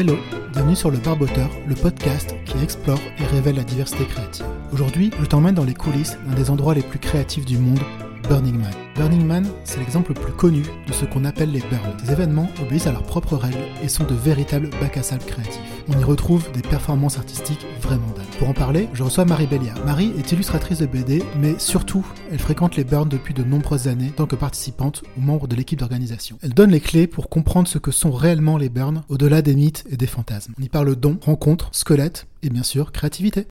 Hello, bienvenue sur Le Barboteur, le podcast qui explore et révèle la diversité créative. Aujourd'hui, je t'emmène dans les coulisses d'un des endroits les plus créatifs du monde, Burning Man. Burning Man, c'est l'exemple le plus connu de ce qu'on appelle les burns. Ces événements obéissent à leurs propres règles et sont de véritables bacs à sable créatifs. On y retrouve des performances artistiques vraiment dingues. Pour en parler, je reçois Marie Bellia. Marie est illustratrice de BD, mais surtout, elle fréquente les burns depuis de nombreuses années tant que participante ou membre de l'équipe d'organisation. Elle donne les clés pour comprendre ce que sont réellement les burns, au-delà des mythes et des fantasmes. On y parle dons, rencontres, squelettes et bien sûr créativité.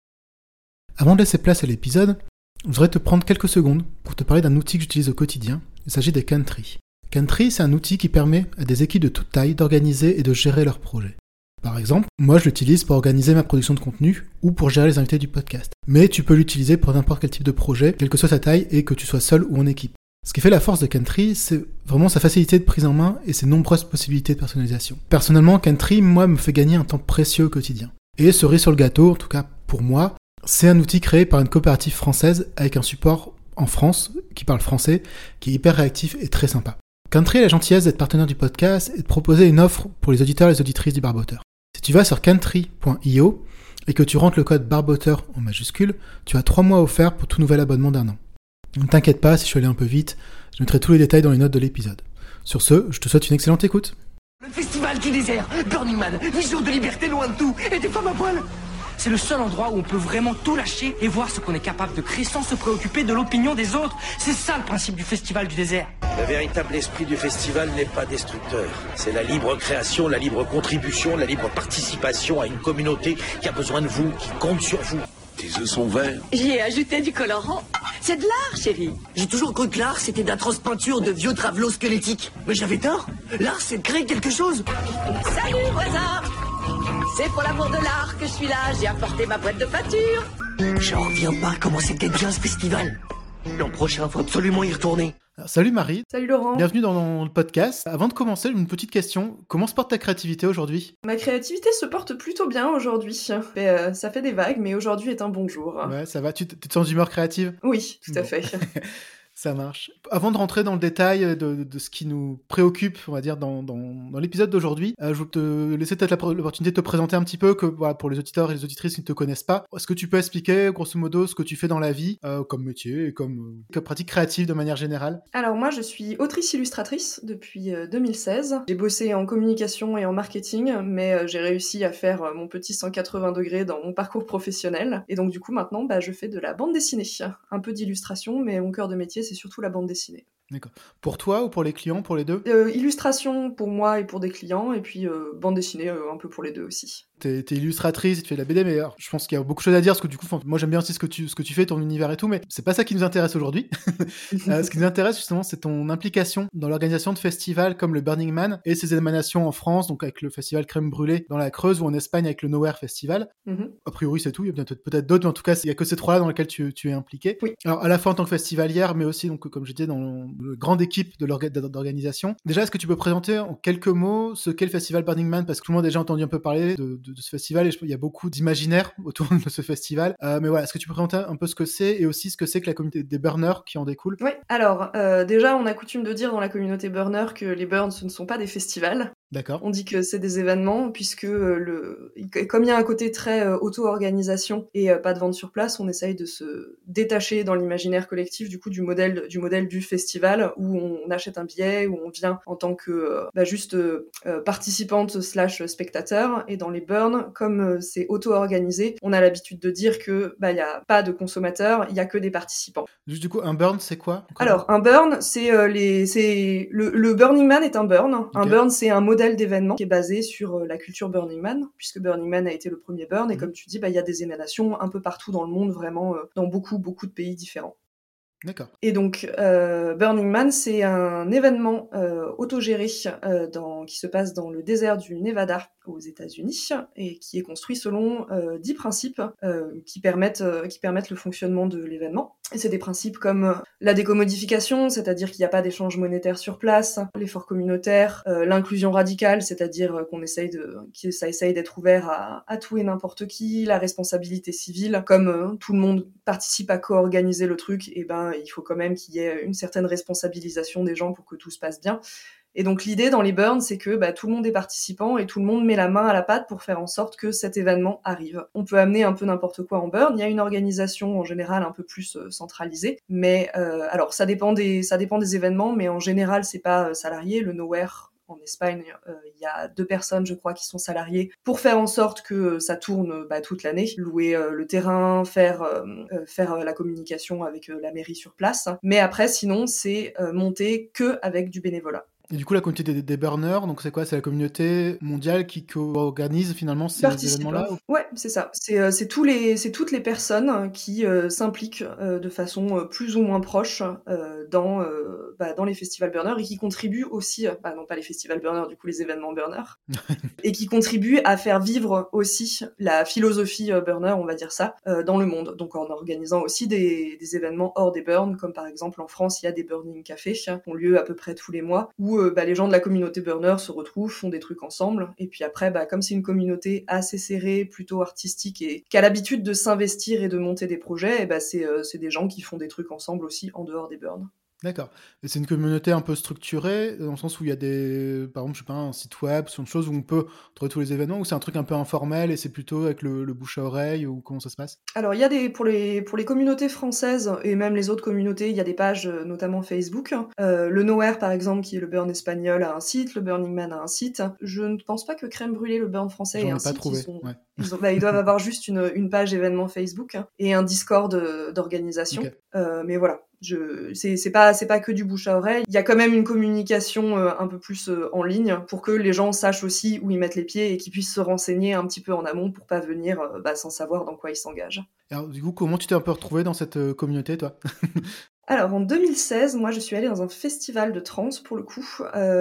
Avant de laisser place à l'épisode, je voudrais te prendre quelques secondes pour te parler d'un outil que j'utilise au quotidien. Il s'agit des Country. Country, c'est un outil qui permet à des équipes de toute taille d'organiser et de gérer leurs projets. Par exemple, moi je l'utilise pour organiser ma production de contenu ou pour gérer les invités du podcast. Mais tu peux l'utiliser pour n'importe quel type de projet, quelle que soit sa taille et que tu sois seul ou en équipe. Ce qui fait la force de Country, c'est vraiment sa facilité de prise en main et ses nombreuses possibilités de personnalisation. Personnellement, Country, moi, me fait gagner un temps précieux au quotidien. Et cerise sur le gâteau, en tout cas pour moi, c'est un outil créé par une coopérative française avec un support en France qui parle français, qui est hyper réactif et très sympa. Country a la gentillesse d'être partenaire du podcast et de proposer une offre pour les auditeurs et les auditrices du Barboteur. Si tu vas sur country.io et que tu rentres le code Barboteur en majuscule, tu as trois mois offerts pour tout nouvel abonnement d'un an. Ne t'inquiète pas si je suis allé un peu vite, je mettrai tous les détails dans les notes de l'épisode. Sur ce, je te souhaite une excellente écoute. Le festival du désert, Burning Man, vision de liberté loin de tout, et des femmes à poil c'est le seul endroit où on peut vraiment tout lâcher et voir ce qu'on est capable de créer sans se préoccuper de l'opinion des autres. C'est ça le principe du festival du désert. Le véritable esprit du festival n'est pas destructeur. C'est la libre création, la libre contribution, la libre participation à une communauté qui a besoin de vous, qui compte sur vous. Tes œufs sont verts. J'y ai ajouté du colorant. C'est de l'art, chérie. J'ai toujours cru que l'art, c'était d'atroces peintures de vieux travelots squelettiques. Mais j'avais tort. L'art, c'est de créer quelque chose. Salut, voisin c'est pour l'amour de l'art que je suis là, j'ai apporté ma boîte de peinture. J'en reviens pas comment c'était bien ce festival. L'an prochain, faut absolument y retourner. salut Marie. Salut Laurent. Bienvenue dans le podcast. Avant de commencer, une petite question. Comment se porte ta créativité aujourd'hui? Ma créativité se porte plutôt bien aujourd'hui. Euh, ça fait des vagues, mais aujourd'hui est un bon jour. Ouais, ça va. Tu, tu te sens d'humeur créative? Oui, tout à fait. Ça marche. Avant de rentrer dans le détail de, ce qui nous préoccupe, on va dire, dans, l'épisode d'aujourd'hui, euh, je vais te laisser peut-être l'opportunité de te présenter un petit peu, que pour les auditeurs et les auditrices qui ne te connaissent pas, est-ce que tu peux expliquer, grosso modo, ce que tu fais dans la vie, euh, comme métier et comme, euh, comme, pratique créative de manière générale Alors moi, je suis autrice-illustratrice depuis 2016. J'ai bossé en communication et en marketing, mais j'ai réussi à faire mon petit 180 degrés dans mon parcours professionnel. Et donc du coup, maintenant, bah, je fais de la bande dessinée. Un peu d'illustration, mais mon cœur de métier, c'est surtout la bande dessinée. D'accord. Pour toi ou pour les clients, pour les deux? Euh, Illustration pour moi et pour des clients, et puis euh, bande dessinée euh, un peu pour les deux aussi. T'es es illustratrice, tu fais de la BD, mais alors, je pense qu'il y a beaucoup de choses à dire, parce que du coup, moi j'aime bien aussi ce que, tu, ce que tu fais, ton univers et tout, mais c'est pas ça qui nous intéresse aujourd'hui. ce qui nous intéresse justement, c'est ton implication dans l'organisation de festivals comme le Burning Man et ses émanations en France, donc avec le festival Crème Brûlée dans la Creuse ou en Espagne avec le Nowhere Festival. Mm-hmm. A priori, c'est tout, il y a peut-être d'autres, mais en tout cas, il y a que ces trois-là dans lesquels tu, tu, es impliqué. Oui. Alors, à la fois en tant que festivalière, mais aussi, donc, comme j'étais dans le grande équipe de d'organisation. Déjà, est-ce que tu peux présenter en quelques mots ce qu'est le festival Burning Man Parce que tout le monde a déjà entendu un peu parler de, de, de ce festival et il y a beaucoup d'imaginaire autour de ce festival. Euh, mais voilà, est-ce que tu peux présenter un peu ce que c'est et aussi ce que c'est que la communauté des burners qui en découle? Oui, alors euh, déjà, on a coutume de dire dans la communauté burner que les burns, ce ne sont pas des festivals. D'accord. On dit que c'est des événements puisque euh, le, comme il y a un côté très euh, auto-organisation et euh, pas de vente sur place, on essaye de se détacher dans l'imaginaire collectif du coup du modèle du modèle du festival où on achète un billet où on vient en tant que bah, juste participante slash spectateur et dans les burns comme c'est auto-organisé, on a l'habitude de dire que bah il y a pas de consommateurs, il y a que des participants. Juste du coup un burn c'est quoi? Alors un burn c'est les c'est le, le, Burning Man est un burn. Un burn c'est un modèle d'événement qui est basé sur euh, la culture Burning Man, puisque Burning Man a été le premier burn, et mhm. comme tu dis, bah, il y a des émanations un peu partout dans le monde, vraiment euh, dans beaucoup, beaucoup de pays différents. Et donc, euh, Burning Man, c'est un événement autogéré dans, qui se passe dans le désert du Nevada aux États-Unis et qui est construit selon dix principes qui permettent qui permettent le fonctionnement de l'événement. Et c'est des principes comme euh, la décommodification, c'est-à-dire qu'il n'y a pas d'échange monétaire sur place, l'effort communautaire, euh, l'inclusion radicale, c'est-à-dire euh, qu'on essaye de, que ça essaye d'être ouvert à, à, tout et n'importe qui, la responsabilité civile, comme tout le monde participe à co-organiser le truc, et ben il faut quand même qu'il y ait une certaine responsabilisation des gens pour que tout se passe bien. Et donc l'idée dans les burns, c'est que bah, tout le monde est participant et tout le monde met la main à la pâte pour faire en sorte que cet événement arrive. On peut amener un peu n'importe quoi en burn. Il y a une organisation en général un peu plus euh, centralisée, mais euh, alors ça dépend des ça dépend des événements, mais en général c'est pas euh, salarié. Le nowhere en Espagne, il y a deux personnes, je crois, qui sont salariées pour faire en sorte que ça tourne bah, toute l'année, louer le terrain, faire faire la communication avec la mairie sur place. Mais après, sinon, c'est monter que avec du bénévolat. Et du coup, la communauté des, burners, donc c'est quoi? C'est la communauté mondiale qui organise finalement ces événements-là? Ouais, c'est ça. C'est euh, tous les, c'est toutes les personnes qui euh, s'impliquent euh, de façon plus ou moins proche dans bah, dans les festivals burners et qui contribuent aussi, bah, non pas les festivals burners, du coup les événements burners, et qui contribuent à faire vivre aussi la philosophie burner, on va dire ça, dans le monde. Donc en organisant aussi des, des événements hors des burns, comme par exemple en France, il y a des burning cafés qui ont lieu à peu près tous les mois où euh, bah, les gens de la communauté burner se retrouvent, font des trucs ensemble. Et puis après, bah, comme c'est une communauté assez serrée, plutôt artistique et qui a l'habitude de s'investir et de monter des projets, et bah, c'est euh, des gens qui font des trucs ensemble aussi en dehors des burns. D'accord. Et c'est une communauté un peu structurée, dans le sens où il y a des, par exemple, je sais pas, un site web, sur une chose où on peut trouver tous les événements, ou c'est un truc un peu informel et c'est plutôt avec le, bouche à oreille, ou comment ça se passe? Alors, il y a des, pour les, pour les communautés françaises et même les autres communautés, il y a des pages, euh, notamment Facebook. Euh, le Nowhere, par exemple, qui est le burn espagnol, a un site, le Burning Man a un site. Je ne pense pas que Crème Brûlée, le burn français, ait un pas Trouvé. Ils, bah, ils, doivent avoir juste une, une page événement Facebook et un Discord euh, d'organisation. mais voilà, je c'est pas c'est pas que du bouche à oreille. Il y a quand même une communication euh, un peu plus euh, en ligne pour que les gens sachent aussi où ils mettent les pieds et qu'ils puissent se renseigner un petit peu en amont pour pas venir euh, bah, sans savoir dans quoi ils s'engagent. Alors du coup comment tu t'es un peu retrouvé dans cette communauté toi? Alors en 2016, moi je suis allée dans un festival de trance pour le coup,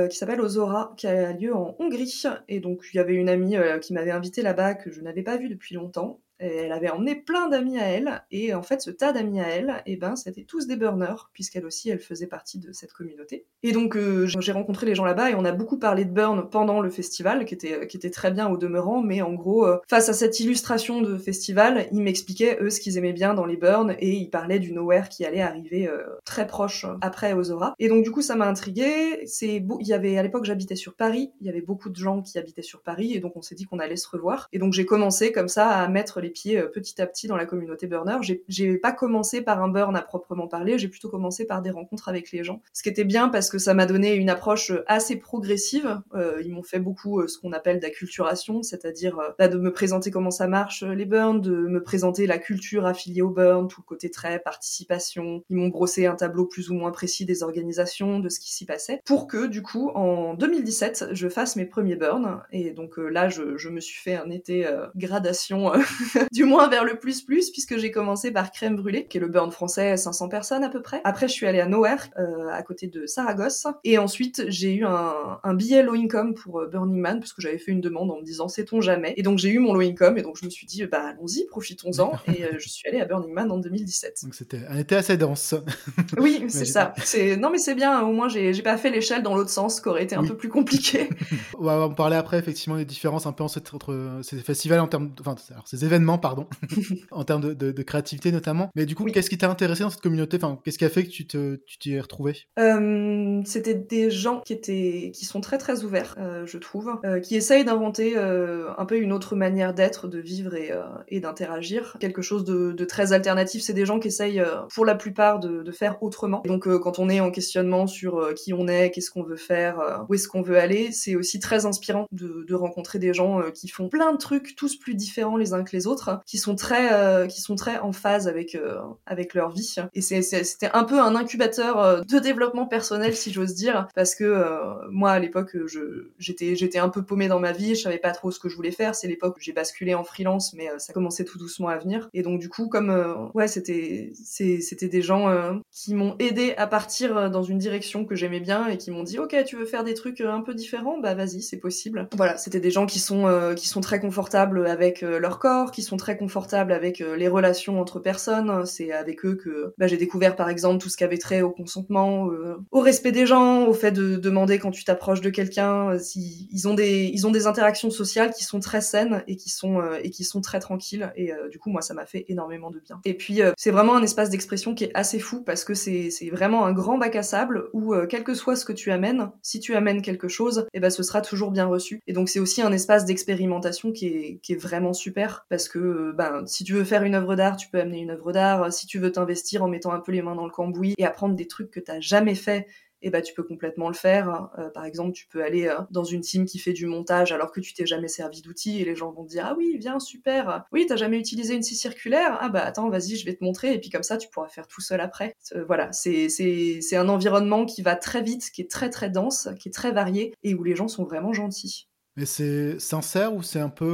qui s'appelle Ozora, qui a lieu en Hongrie. Et donc il y avait une amie qui m'avait invitée là-bas que je n'avais pas vue depuis longtemps elle avait emmené plein d'amis à elle, et en fait, ce tas d'amis à elle, eh ben, c'était tous des burners, puisqu'elle aussi, elle faisait partie de cette communauté. Et donc, euh, j'ai rencontré les gens là-bas, et on a beaucoup parlé de burn pendant le festival, qui était, qui était très bien au demeurant, mais en gros, euh, face à cette illustration de festival, ils m'expliquaient, eux, ce qu'ils aimaient bien dans les burns, et ils parlaient du nowhere qui allait arriver euh, très proche après Ozora. Et donc, du coup, ça m'a intrigué. C'est il y avait, à l'époque, j'habitais sur Paris, il y avait beaucoup de gens qui habitaient sur Paris, et donc on s'est dit qu'on allait se revoir. Et donc, j'ai commencé comme ça à mettre les pieds euh, petit à petit dans la communauté burner. J'ai pas commencé par un burn à proprement parler, j'ai plutôt commencé par des rencontres avec les gens. Ce qui était bien parce que ça m'a donné une approche euh, assez progressive. Euh, ils m'ont fait beaucoup ce qu'on appelle d'acculturation, c'est-à-dire bah, de me présenter comment ça marche les burns, de me présenter la culture affiliée au burn, tout le côté très participation. Ils m'ont brossé un tableau plus ou moins précis des organisations, de ce qui s'y passait, pour que du coup en 2017 je fasse mes premiers burns. Et donc là je, je, me suis fait un été gradation du moins vers le plus plus, puisque j'ai commencé par Crème Brûlée, qui est le burn français, 500 personnes à peu près. Après, je suis allée à Nowhere, euh, à côté de Saragosse. Et ensuite, j'ai eu un, un, billet low income pour euh, Burning Man, parce que j'avais fait une demande en me disant sait-on jamais? Et donc, j'ai eu mon low income, et donc je me suis dit, bah allons-y, profitons-en. et euh, je suis allée à Burning Man en 2017. Donc, c'était un été assez dense. oui, c'est ça. Non, mais c'est bien, au moins, j'ai, pas fait l'échelle dans l'autre sens, qui aurait été un peu plus compliqué. on va en parler après, effectivement, des différences un peu entre ces festivals en termes, enfin, alors, ces événements, pardon, en termes de, créativité notamment. Mais du coup, qu'est-ce qui t'a intéressé dans cette communauté? Enfin, qu'est-ce qui a fait que tu te, tu t'y es retrouvé euh, C'était des gens qui étaient, qui sont très très ouverts, euh, je trouve, euh, qui essayent d'inventer un peu une autre manière d'être, de vivre et, et d'interagir, quelque chose de, de, très alternatif. C'est des gens qui essayent, pour la plupart, de, de faire autrement. donc, quand on est en questionnement sur qui on est, qu'est-ce qu'on veut faire, où est-ce qu'on veut aller, c'est aussi très inspirant de, de rencontrer des gens qui font plein de trucs, tous plus différents les uns que les autres, qui sont très euh, qui sont très en phase avec euh, avec leur vie. Et c'était un peu un incubateur euh, de développement personnel si j'ose dire parce que moi à l'époque je j'étais j'étais un peu paumée dans ma vie je savais pas trop ce que je voulais faire. C'est l'époque où j'ai basculé en freelance mais ça commençait tout doucement à venir. Et donc du coup comme ouais c'était c'était des gens qui m'ont aidé à partir dans une direction que j'aimais bien et qui m'ont dit ok tu veux faire des trucs un peu différents? Bah vas-y c'est possible. Voilà c'était des gens qui sont qui sont très confortables avec leur corps qui sont très confortables avec les relations entre personnes. C'est avec eux que bah, j'ai découvert par exemple tout ce qui avait trait au consentement, au respect des gens, au fait de demander quand tu t'approches de quelqu'un. si, ils ont des ils ont des interactions sociales qui sont très saines et qui sont et qui sont très tranquilles. Et du coup moi ça m'a fait énormément de bien. Et puis c'est vraiment un espace d'expression qui est assez fou parce que c'est vraiment un grand bac à sable où quel que soit ce que tu amènes, si tu amènes quelque chose, et eh ben ce sera toujours bien reçu. Et donc c'est aussi un espace d'expérimentation qui est, qui est vraiment super parce que ben si tu veux faire une œuvre d'art, tu peux amener une œuvre d'art. Si tu veux t'investir en mettant un peu les mains dans le cambouis et apprendre des trucs que t'as jamais fait et bah tu peux complètement le faire. Euh, par exemple, tu peux aller euh, dans une team qui fait du montage alors que tu t'es jamais servi d'outils et les gens vont te dire ah oui viens super. Oui t'as jamais utilisé une scie circulaire? Ah bah attends vas-y je vais te montrer et puis comme ça tu pourras faire tout seul après. Euh, voilà c'est un environnement qui va très vite, qui est très très dense, qui est très varié et où les gens sont vraiment gentils. Mais c'est sincère ou c'est un peu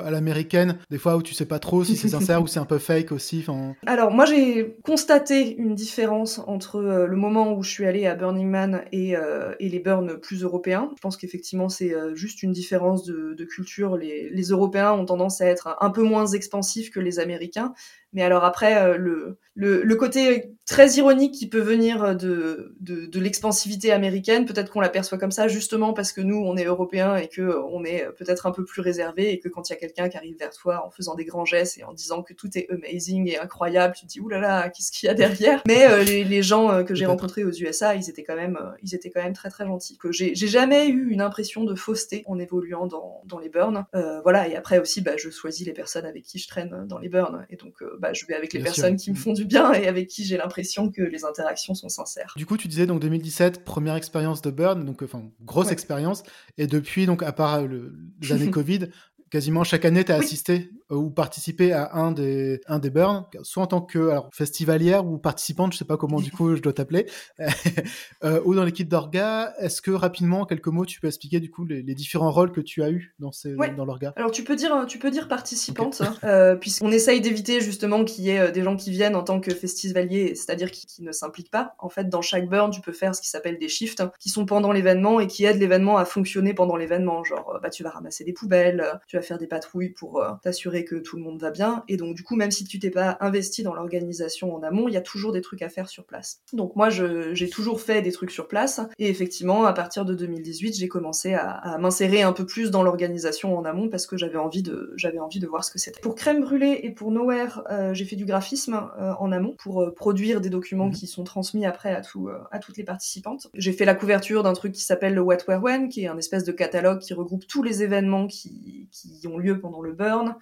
euh, à l'américaine, des fois où tu sais pas trop si c'est sincère ou c'est un peu fake aussi Alors moi j'ai constaté une différence entre euh, le moment où je suis allée à Burning Man et, euh, et les burns plus européens. Je pense qu'effectivement c'est juste une différence de, de culture. Les, les, Européens ont tendance à être un peu moins expansifs que les Américains. Mais alors après, le, le, le, côté très ironique qui peut venir de, de, de l'expansivité américaine. Peut-être qu'on l'aperçoit comme ça justement parce que nous, on est européens et que on est peut-être un peu plus réservé et que quand il y a quelqu'un qui arrive vers toi en faisant des grands gestes et en disant que tout est amazing et incroyable, tu te dis oulala, là là, qu'est-ce qu'il y a derrière? Mais euh, les, les, gens euh, que j'ai rencontrés aux USA, ils étaient quand même, euh, ils étaient quand même très très gentils. Que j'ai, j'ai jamais eu une impression de fausseté en évoluant dans, dans les burns. voilà. Et après aussi, bah, je choisis les personnes avec qui je traîne dans les burns et donc bah, je vais avec les personnes qui me font du bien et avec qui j'ai l'impression que les interactions sont sincères. Du coup, tu disais donc 2017, première expérience de burn, donc enfin grosse expérience, et depuis donc à part le, les années Covid, quasiment chaque année, tu as assisté euh, ou participé à un des, un des burns, soit en tant que alors, festivalière ou participante, je sais pas comment du coup je dois t'appeler, euh, ou dans l'équipe d'Orga. Est-ce que rapidement, quelques mots, tu peux expliquer du coup les, différents rôles que tu as eu dans, ces, dans l'Orga? Alors tu peux dire, tu peux dire participante, euh, puisqu'on essaye d'éviter justement qu'il y ait des gens qui viennent en tant que festivaliers, c'est-à-dire qui, qui, ne s'impliquent pas. En fait, dans chaque burn, tu peux faire ce qui s'appelle des shifts, qui sont pendant l'événement et qui aident l'événement à fonctionner pendant l'événement. Genre, bah, tu vas ramasser des poubelles, tu vas faire des patrouilles pour t'assurer que tout le monde va bien. Et donc, du coup, même si tu t'es pas investi dans l'organisation en amont, il y a toujours des trucs à faire sur place. Donc, moi, j'ai toujours fait des trucs sur place. Et effectivement, à partir de 2018, j'ai commencé à, m'insérer un peu plus dans l'organisation en amont parce que j'avais envie de, j'avais envie de voir ce que c'était. Pour Crème Brûlée et pour Nowhere, euh, j'ai fait du graphisme euh, en amont pour euh, produire des documents mhm. qui sont transmis après à, tout, à toutes les participantes. J'ai fait la couverture d'un truc qui s'appelle le What Where When, qui est un espèce de catalogue qui regroupe tous les événements qui, qui ont lieu pendant le burn.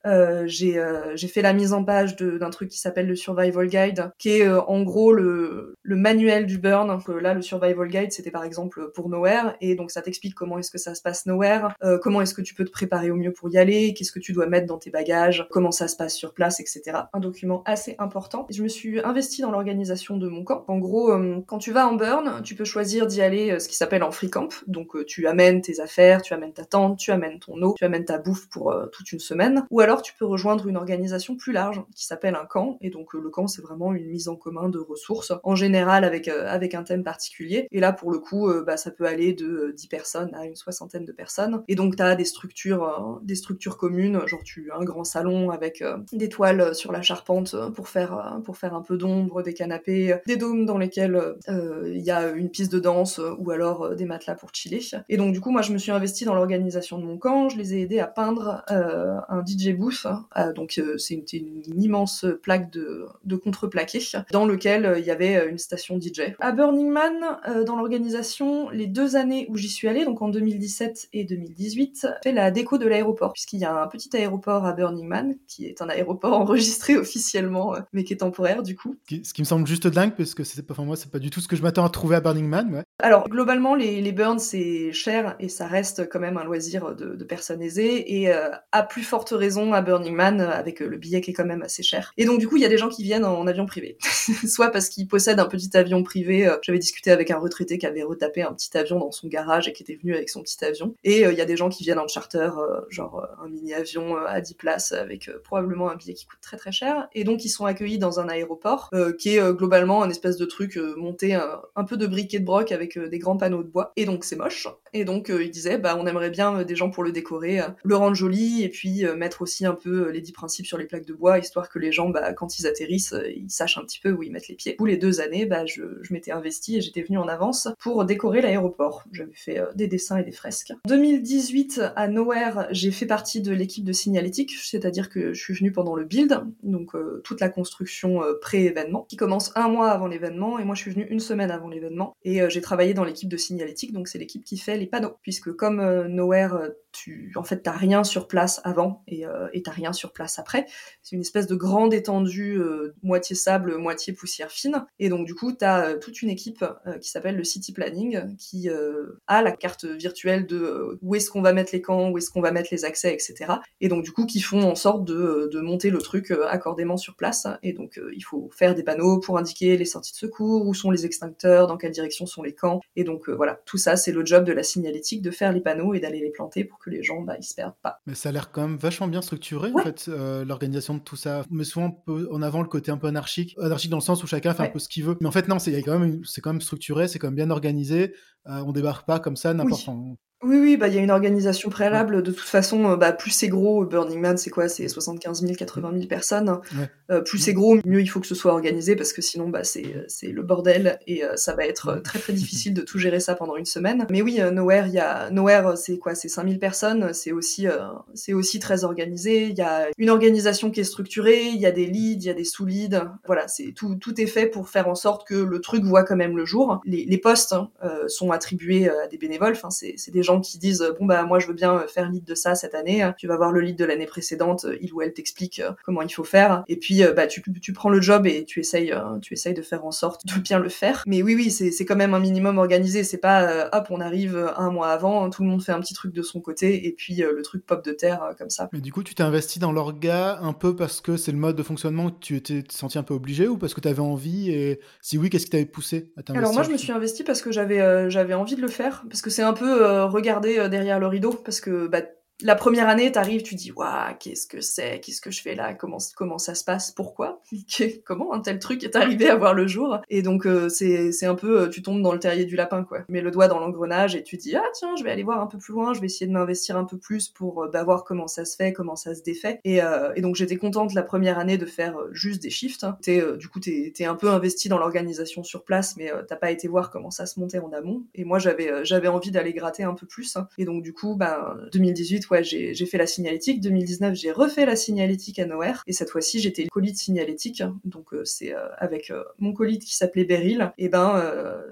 j'ai euh, j'ai fait la mise en page d'un truc qui s'appelle le Survival Guide, qui est euh, en gros le, le manuel du burn. Donc, euh, là, le Survival Guide, c'était par exemple pour Nowhere, et donc ça t'explique comment est-ce que ça se passe Nowhere, comment est-ce que tu peux te préparer au mieux pour y aller, qu'est-ce que tu dois mettre dans tes bagages, comment ça se passe sur place, etc. Un document assez important. Je me suis investie dans l'organisation de mon camp. En gros, quand tu vas en burn, tu peux choisir d'y aller ce qui s'appelle en free camp. Donc tu amènes tes affaires, tu amènes ta tente, tu amènes ton eau, tu amènes ta bouffe pour toute une semaine. Ou alors tu peux rejoindre une organisation plus large qui s'appelle un camp. Et donc euh, le camp, c'est vraiment une mise en commun de ressources, en général avec, euh, avec un thème particulier. Et là, pour le coup, euh, bah, ça peut aller de 10 personnes à une soixantaine de personnes. Et donc tu as des structures, des structures communes, genre tu as un grand salon avec des toiles sur la charpente pour faire, pour faire un peu d'ombre, des canapés, des dômes dans lesquels il y a une piste de danse ou alors des matelas pour chiller. Et donc du coup, moi, je me suis investie dans l'organisation de mon camp. Je les ai aidés à peindre un DJ booth, donc euh, c'est une, immense plaque de, de contreplaqué dans lequel euh, il y avait euh, une station DJ. À Burning Man, dans l'organisation, les deux années où j'y suis allée, donc en 2017 et 2018, fait la déco de l'aéroport, puisqu'il y a un petit aéroport à Burning Man, qui est un aéroport enregistré officiellement, mais qui est temporaire du coup. Ce qui me semble juste dingue, parce que c'est pas, enfin, moi, c'est pas du tout ce que je m'attends à trouver à Burning Man. Alors, globalement, les, les burns, c'est cher et ça reste quand même un loisir de, de personnes aisées, et à plus forte raison à Burning Man, avec le billet qui est quand même assez cher. Et donc du coup, il y a des gens qui viennent en avion privé. Soit parce qu'ils possèdent un petit avion privé. Euh, j'avais discuté avec un retraité qui avait retapé un petit avion dans son garage et qui était venu avec son petit avion. Et euh, il y a des gens qui viennent en charter, euh, genre un mini-avion à 10 places avec probablement un billet qui coûte très très cher. Et donc ils sont accueillis dans un aéroport qui est globalement un espèce de truc monté un, peu de briques et de broc avec des grands panneaux de bois. Et donc c'est moche. Et donc ils disaient, bah on aimerait bien des gens pour le décorer, le rendre joli et puis mettre aussi un peu les dix principes sur les plaques de bois, histoire que les gens, bah, quand ils atterrissent, ils sachent un petit peu où ils mettent les pieds. Tous les deux années, bah, je, m'étais investi et j'étais venu en avance pour décorer l'aéroport. J'avais fait des dessins et des fresques. 2018, à Nowhere, j'ai fait partie de l'équipe de signalétique, c'est-à-dire que je suis venue pendant le build, donc toute la construction pré-événement, qui commence un mois avant l'événement, et moi je suis venue une semaine avant l'événement, et j'ai travaillé dans l'équipe de signalétique, donc c'est l'équipe qui fait les panneaux, puisque comme Nowhere tu, en fait, t'as rien sur place avant et euh, t'as rien sur place après. C'est une espèce de grande étendue, euh, moitié sable, moitié poussière fine. Et donc, du coup, t'as euh, toute une équipe euh, qui s'appelle le City Planning, qui a la carte virtuelle de où est-ce qu'on va mettre les camps, où est-ce qu'on va mettre les accès, etc. Et donc, du coup, qui font en sorte de, de monter le truc accordément sur place. Et donc, il faut faire des panneaux pour indiquer les sorties de secours, où sont les extincteurs, dans quelle direction sont les camps. Et donc, voilà, tout ça, c'est le job de la signalétique, de faire les panneaux et d'aller les planter pour que les gens bah, ils se perdent pas. Mais ça a l'air quand même vachement bien structuré en fait euh, l'organisation de tout ça. Mais souvent en avant le côté un peu anarchique, anarchique dans le sens où chacun fait un peu ce qu'il veut. Mais en fait non, c'est quand même c'est quand même structuré, c'est quand même bien organisé. Euh, on débarque pas comme ça n'importe où. Oui, oui, bah il y a une organisation préalable. De toute façon, euh, bah plus c'est gros, Burning Man, c'est quoi? C'est 75 000, 80 000 personnes. Euh, plus c'est gros, mieux il faut que ce soit organisé parce que sinon, bah c'est c'est le bordel et euh, ça va être très très difficile de tout gérer ça pendant une semaine. Mais oui, Nowhere, il y a Nowhere, c'est quoi? C'est 5000 personnes. C'est aussi c'est aussi très organisé. Il y a une organisation qui est structurée. Il y a des leads, il y a des sous-leads. Voilà, c'est tout tout est fait pour faire en sorte que le truc voit quand même le jour. Les, les postes hein, sont attribués à des bénévoles. Enfin, c'est c'est des gens qui disent euh, bon bah moi je veux bien euh, faire lead de ça cette année, tu vas voir le lead de l'année précédente, il ou elle t'explique euh, comment il faut faire. Et puis bah tu, tu prends le job et tu essayes tu essayes de faire en sorte de bien le faire. Mais oui oui, c'est quand même un minimum organisé, c'est pas hop, on arrive un mois avant, tout le monde fait un petit truc de son côté et puis le truc pop de terre comme ça. Mais du coup, tu t'es investi dans l'orga un peu parce que c'est le mode de fonctionnement où tu étais senti un peu obligé ou parce que tu avais envie et si oui, qu'est-ce qui t'avait poussé à t'investir Alors moi, je me suis investi parce que j'avais j'avais envie de le faire. Parce que c'est un peu regarder euh, derrière le rideau parce que bah, la première année, t'arrives, tu dis, waouh, qu'est-ce que c'est, qu'est-ce que je fais là, comment comment ça se passe, pourquoi, comment un tel truc est arrivé à voir le jour. Et donc euh, c'est un peu, euh, tu tombes dans le terrier du lapin quoi. Mets le doigt dans l'engrenage et tu dis, ah tiens, je vais aller voir un peu plus loin, je vais essayer de m'investir un peu plus pour euh, bah, voir comment ça se fait, comment ça se défait. Et, donc j'étais contente la première année de faire juste des shifts. Hein. du coup t'es es un peu investi dans l'organisation sur place, mais t'as pas été voir comment ça se montait en amont. Et moi j'avais envie d'aller gratter un peu plus. Hein. Et donc du coup, bah 2018 j'ai fait la signalétique. 2019, j'ai refait la signalétique à Nowhere. Et cette fois-ci, j'étais colite signalétique. Donc, euh, c'est euh, avec euh, mon colite qui s'appelait Beryl. Et ben,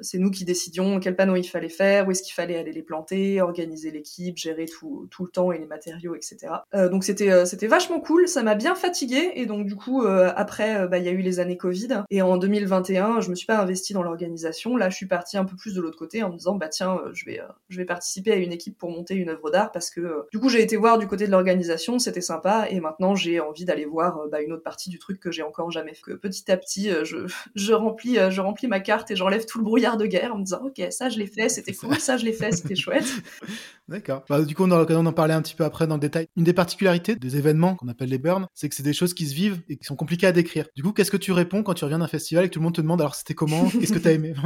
c'est nous qui décidions quel panneau il fallait faire, où est-ce qu'il fallait aller les planter, organiser l'équipe, gérer tout, tout le temps et les matériaux, etc. donc, c'était c'était vachement cool. Ça m'a bien fatigué. Et donc, du coup, après, bah, il y a eu les années Covid. Et en 2021, je me suis pas investi dans l'organisation. Là, je suis partie un peu plus de l'autre côté en me disant, bah tiens, je vais, je vais participer à une équipe pour monter une œuvre d'art parce que, du coup, j'ai été voir du côté de l'organisation, c'était sympa, et maintenant j'ai envie d'aller voir euh, bah, une autre partie du truc que j'ai encore jamais fait. Que petit à petit, euh, je, je, remplis, euh, je remplis ma carte et j'enlève tout le brouillard de guerre en me disant ok, ça je l'ai fait, c'était cool, ça je l'ai fait, c'était chouette. D'accord. Bah, du coup, on aura l'occasion d'en parler un petit peu après dans le détail. Une des particularités des événements qu'on appelle les burns, c'est que c'est des choses qui se vivent et qui sont compliquées à décrire. Du coup, qu'est-ce que tu réponds quand tu reviens d'un festival et que tout le monde te demande alors c'était comment, qu'est-ce que t'as aimé?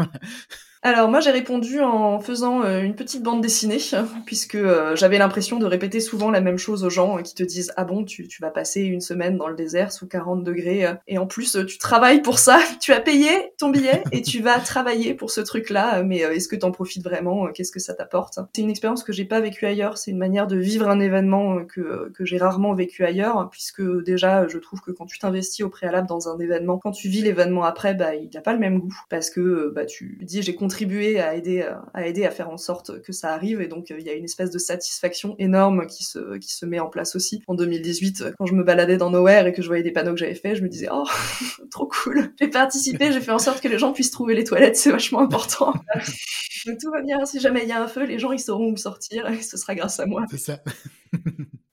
Alors moi j'ai répondu en faisant une petite bande dessinée, puisque j'avais l'impression de répéter souvent la même chose aux gens euh, qui te disent ah bon tu, tu vas passer une semaine dans le désert sous 40 degrés et en plus tu travailles pour ça, tu as payé ton billet et tu vas travailler pour ce truc là, mais est-ce que t'en profites vraiment, qu'est-ce que ça t'apporte? C'est une expérience que j'ai pas vécue ailleurs, c'est une manière de vivre un événement que, que j'ai rarement vécu ailleurs, puisque déjà je trouve que quand tu t'investis au préalable dans un événement, quand tu vis l'événement après, bah il n'a pas le même goût, parce que bah tu dis j'ai contribué à aider à aider à faire en sorte que ça arrive et donc il y a une espèce de satisfaction énorme qui se qui se met en place aussi. En 2018 quand je me baladais dans Nowhere et que je voyais des panneaux que j'avais fait je me disais oh trop cool. J'ai participé j'ai fait en sorte que les gens puissent trouver les toilettes c'est vachement important. Donc tout va bien si jamais il y a un feu les gens ils sauront où sortir et ce sera grâce à moi. C'est ça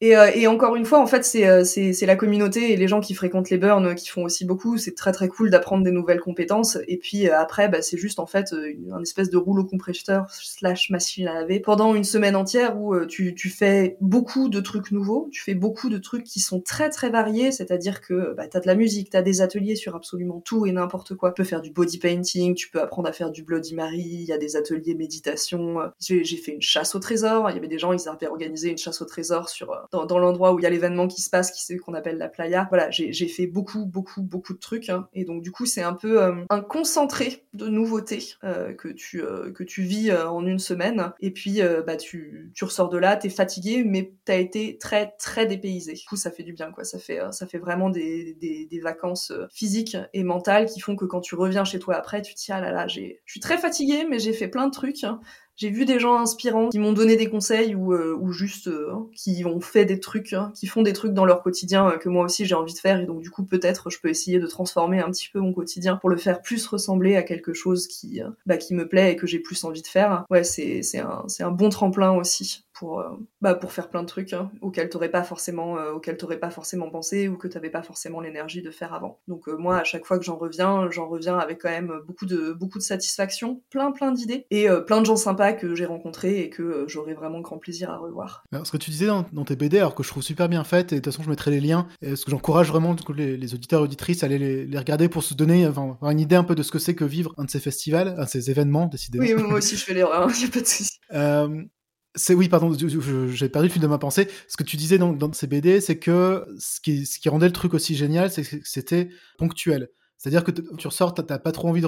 et, euh, et, encore une fois, en fait, c'est, euh, c'est, la communauté et les gens qui fréquentent les burns euh, qui font aussi beaucoup. C'est très très cool d'apprendre des nouvelles compétences. Et puis après, bah, c'est juste en fait un espèce de rouleau compresseur slash machine à laver pendant une semaine entière où tu, fais beaucoup de trucs nouveaux, tu fais beaucoup de trucs qui sont très très variés. C'est-à-dire que bah, t'as de la musique, t'as des ateliers sur absolument tout et n'importe quoi. Tu peux faire du body painting, tu peux apprendre à faire du Bloody Mary. Il y a des ateliers méditation. J'ai, j'ai fait une chasse au trésor. Il y avait des gens, ils avaient organisé une chasse au trésor sur dans, dans l'endroit où il y a l'événement qui se passe, qu'on appelle la playa. Voilà, j'ai fait beaucoup, beaucoup, beaucoup de trucs. Hein. et donc du coup, c'est un peu un concentré de nouveautés que tu que tu vis en une semaine. Et puis bah tu ressors de là, t'es fatigué, mais t'as été très très dépaysé. Du coup, ça fait du bien quoi. Ça fait ça fait vraiment des, des, vacances physiques et mentales qui font que quand tu reviens chez toi après, tu te dis ah là là, j'ai je suis très fatiguée, mais j'ai fait plein de trucs. J'ai vu des gens inspirants qui m'ont donné des conseils ou, euh, ou juste euh, qui ont fait des trucs, hein, qui font des trucs dans leur quotidien euh, que moi aussi j'ai envie de faire et donc du coup peut-être je peux essayer de transformer un petit peu mon quotidien pour le faire plus ressembler à quelque chose qui bah, qui me plaît et que j'ai plus envie de faire. Ouais, c'est un c'est un bon tremplin aussi pour euh, bah pour faire plein de trucs hein, auxquels t'aurais pas forcément euh, auxquels t'aurais pas forcément pensé ou que t'avais pas forcément l'énergie de faire avant. Donc euh, moi à chaque fois que j'en reviens, j'en reviens avec quand même beaucoup de beaucoup de satisfaction, plein plein d'idées et plein de gens sympas que j'ai rencontrés et que j'aurais vraiment grand plaisir à revoir. Alors, ce que tu disais dans, tes BD, alors que je trouve super bien fait et de toute façon je mettrai les liens, et ce que j'encourage vraiment les, les, auditeurs et auditrices à aller les, regarder pour se donner enfin, avoir une idée un peu de ce que c'est que vivre un de ces festivals, un de ces événements décidément. Oui, moi aussi je fais l'erreur, il hein, a pas de souci. C'est oui, pardon, j'ai perdu le fil de ma pensée. Ce que tu disais dans, ces BD, c'est que ce qui, ce qui rendait le truc aussi génial, c'est que c'était ponctuel. C'est-à-dire que tu ressors, t'as pas trop envie de,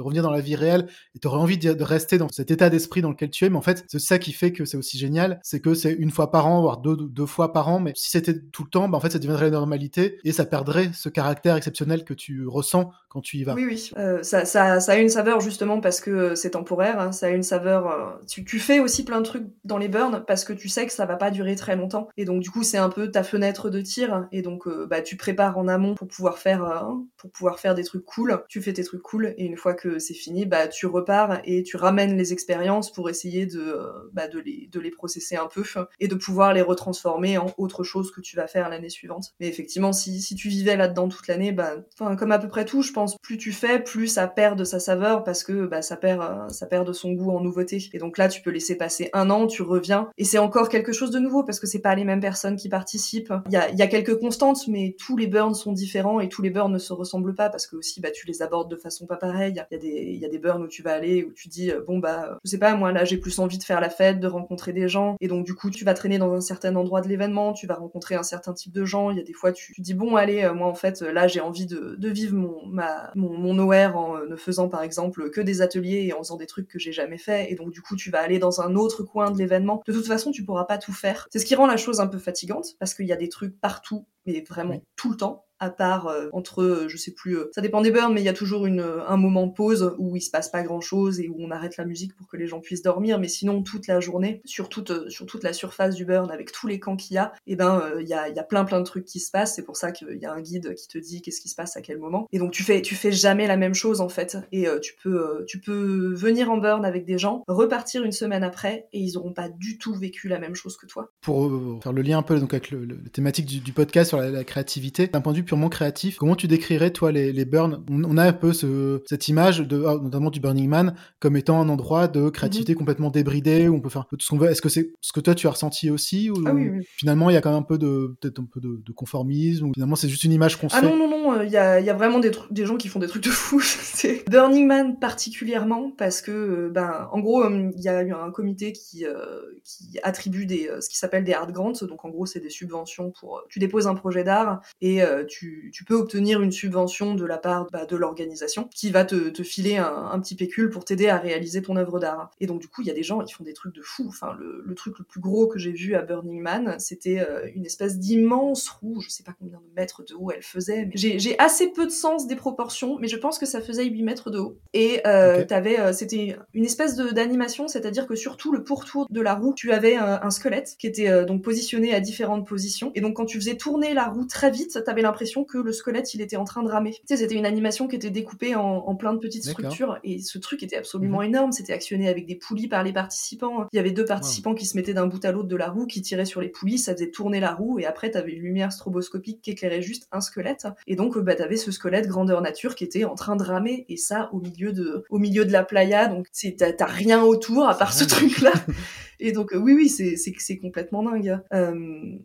revenir dans la vie réelle et t'aurais envie de, rester dans cet état d'esprit dans lequel tu es. Mais en fait, c'est ça qui fait que c'est aussi génial, c'est que c'est une fois par an, voire deux, fois par an. Mais si c'était tout le temps, bah en fait, ça deviendrait la normalité et ça perdrait ce caractère exceptionnel que tu ressens quand tu y vas. Oui, oui. Euh, ça, a une saveur justement parce que c'est temporaire. Hein. Ça a une saveur. Euh, tu, fais aussi plein de trucs dans les burns parce que tu sais que ça va pas durer très longtemps. Et donc du coup, c'est un peu ta fenêtre de tir. Et donc, euh, bah, tu prépares en amont pour pouvoir faire, pour pouvoir faire des trucs cool, tu fais tes trucs cool et une fois que c'est fini, bah tu repars et tu ramènes les expériences pour essayer de euh, bah, de les de les processer un peu et de pouvoir les retransformer en autre chose que tu vas faire l'année suivante. Mais effectivement, si si tu vivais là-dedans toute l'année, bah comme à peu près tout, je pense plus tu fais, plus ça perd de sa saveur parce que bah ça perd euh, ça perd de son goût en nouveauté. Et donc là, tu peux laisser passer un an, tu reviens et c'est encore quelque chose de nouveau parce que c'est pas les mêmes personnes qui participent. Il y a il y a quelques constantes, mais tous les burns sont différents et tous les burns ne se ressemblent pas parce que aussi bah, tu les abordes de façon pas pareille. Il y a des, il y a des burns où tu vas aller, où tu dis, euh, bon bah, je sais pas, moi là j'ai plus envie de faire la fête, de rencontrer des gens, et donc du coup tu vas traîner dans un certain endroit de l'événement, tu vas rencontrer un certain type de gens. Il y a des fois tu, tu dis, bon allez, euh, moi en fait là j'ai envie de, de, vivre mon, ma, mon, mon OR en euh, ne faisant par exemple que des ateliers et en faisant des trucs que j'ai jamais fait, et donc du coup tu vas aller dans un autre coin de l'événement. De toute façon tu pourras pas tout faire. C'est ce qui rend la chose un peu fatigante, parce qu'il y a des trucs partout, mais vraiment tout le temps à part euh, entre, euh, je sais plus, euh, ça dépend des burns, mais il y a toujours une, un moment pause où il se passe pas grand chose et où on arrête la musique pour que les gens puissent dormir. Mais sinon, toute la journée, sur toute, sur toute la surface du burn, avec tous les camps qu'il y a, et eh ben, il y, a, y a plein plein de trucs qui se passent. C'est pour ça qu'il y a un guide qui te dit qu'est-ce qui se passe à quel moment. Et donc tu fais, tu fais jamais la même chose en fait. Et tu peux, tu peux venir en burn avec des gens, repartir une semaine après et ils auront pas du tout vécu la même chose que toi. Pour faire le lien un peu donc avec le, le, thématique du, podcast sur la, la créativité, d'un point de vue purement créatif, comment tu décrirais, toi, les, les burns? On, a un peu ce, cette image, de, ah, notamment du Burning Man, comme étant un endroit de créativité mhm. complètement débridé, où on peut faire un peu tout ce qu'on veut. Est-ce que c'est ce que toi, tu as ressenti aussi ou, ah Finalement, il y a quand même un peu de, peut-être un peu de, conformisme, ou finalement, c'est juste une image qu'on ah non, non, non, il y a, y a, vraiment des, des gens qui font des trucs de fou. c'est Burning Man particulièrement, parce que, euh, ben, en gros, euh, il y a eu un comité qui, euh, qui attribue des, ce qui s'appelle des hard grants, donc en gros, c'est des subventions pour... Tu déposes un projet d'art et tu, tu peux obtenir une subvention de la part bah, de l'organisation qui va te, te filer un, petit pécule pour t'aider à réaliser ton œuvre d'art. Et donc du coup, il y a des gens qui font des trucs de fou. Enfin, le, le truc le plus gros que j'ai vu à Burning Man, c'était euh, une espèce d'immense roue, je sais pas combien de mètres de haut elle faisait, mais j'ai assez peu de sens des proportions, mais je pense que ça faisait 8 mètres de haut. Et euh, t'avais, euh, c'était une espèce d'animation, c'est-à-dire que sur tout le pourtour de la roue, tu avais un, un squelette qui était donc positionné à différentes positions. Et donc quand tu faisais tourner la roue très vite, t'avais l'impression que le squelette il était en train de ramer. Tu sais, c'était une animation qui était découpée en, plein de petites structures et ce truc était absolument mhm. énorme. C'était actionné avec des poulies par les participants. Il y avait deux participants qui se mettaient d'un bout à l'autre de la roue, qui tiraient sur les poulies, ça faisait tourner la roue et après t'avais une lumière stroboscopique qui éclairait juste un squelette. Et donc bah t'avais ce squelette grandeur nature qui était en train de ramer et ça au milieu de, au milieu de la playa. Donc t'as rien autour à part ce truc là. Et donc oui, oui, c'est complètement dingue.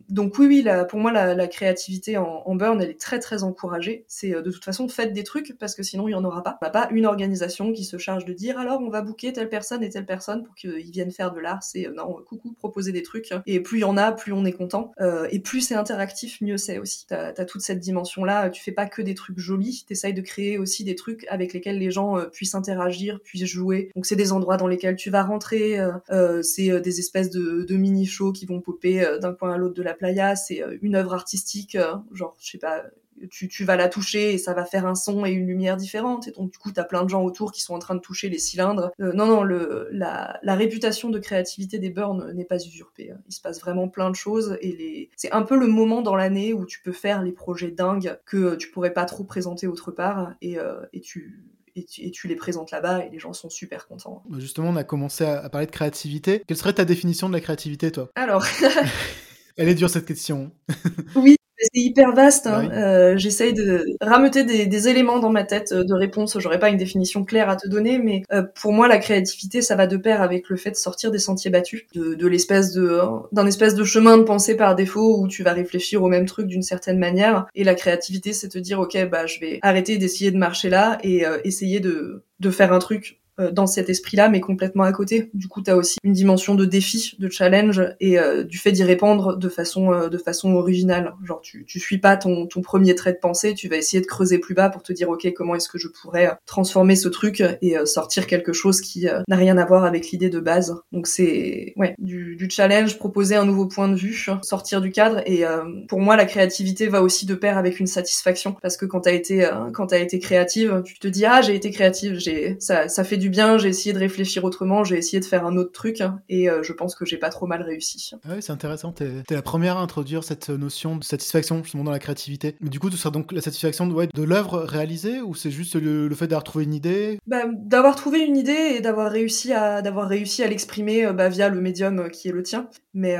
donc oui, oui, la, pour moi, la, la créativité en, en, burn, elle est très très encouragée. C'est de toute façon faites des trucs parce que sinon il y en aura pas. On n'a pas une organisation qui se charge de dire alors on va booker telle personne et telle personne pour qu'ils viennent faire de l'art. C'est non, coucou, proposer des trucs. Et plus il y en a, plus on est content. et plus c'est interactif, mieux c'est aussi. T'as as toute cette dimension là. Tu fais pas que des trucs jolis. T'essayes de créer aussi des trucs avec lesquels les gens puissent interagir, puissent jouer. Donc c'est des endroits dans lesquels tu vas rentrer. Euh, c'est des espèces de, de mini shows qui vont popper d'un coin à l'autre de la playa. C'est une œuvre artistique, genre je sais pas tu, vas la toucher et ça va faire un son et une lumière différente. Et donc, du coup, tu as plein de gens autour qui sont en train de toucher les cylindres. Euh, non, non, la, réputation de créativité des burns n'est pas usurpée. Hein. Il se passe vraiment plein de choses et c'est un peu le moment dans l'année où tu peux faire les projets dingues que tu pourrais pas trop présenter autre part et, euh, et tu, et tu, les présentes là-bas et les gens sont super contents. Bah, justement, on a commencé à, parler de créativité. Quelle serait ta définition de la créativité, toi? Alors. Elle est dure cette question. oui, c'est hyper vaste. Hein. Euh, J'essaye de rameuter des, des, éléments dans ma tête euh, de réponse. J'aurais pas une définition claire à te donner, mais euh, pour moi, la créativité, ça va de pair avec le fait de sortir des sentiers battus, de, de l'espèce de d'un espèce de chemin de pensée par défaut où tu vas réfléchir au même truc d'une certaine manière. Et la créativité, c'est te dire, ok, bah je vais arrêter d'essayer de marcher là et euh, essayer de de faire un truc dans cet esprit-là, mais complètement à côté. Du coup, tu as aussi une dimension de défi, de challenge, et euh, du fait d'y répondre de façon euh, de façon originale. Genre, tu, tu suis pas ton, ton premier trait de pensée, tu vas essayer de creuser plus bas pour te dire, ok, comment est-ce que je pourrais transformer ce truc et sortir quelque chose qui n'a rien à voir avec l'idée de base. Donc c'est ouais du, du, challenge, proposer un nouveau point de vue, sortir du cadre. Et pour moi, la créativité va aussi de pair avec une satisfaction, parce que quand t'as été quand t'as été créative, tu te dis ah j'ai été créative, j'ai ça ça fait du bien, j'ai essayé de réfléchir autrement, j'ai essayé de faire un autre truc hein, et euh, je pense que j'ai pas trop mal réussi. Ah oui, c'est intéressant, t'es es la première à introduire cette notion de satisfaction justement dans la créativité. Mais du coup, ce sera donc la satisfaction de, ouais, de l'œuvre réalisée ou c'est juste le, fait d'avoir trouvé une idée? Bah, D'avoir trouvé une idée et d'avoir réussi à, d'avoir réussi à l'exprimer euh, bah, via le médium euh, qui est le tien. Mais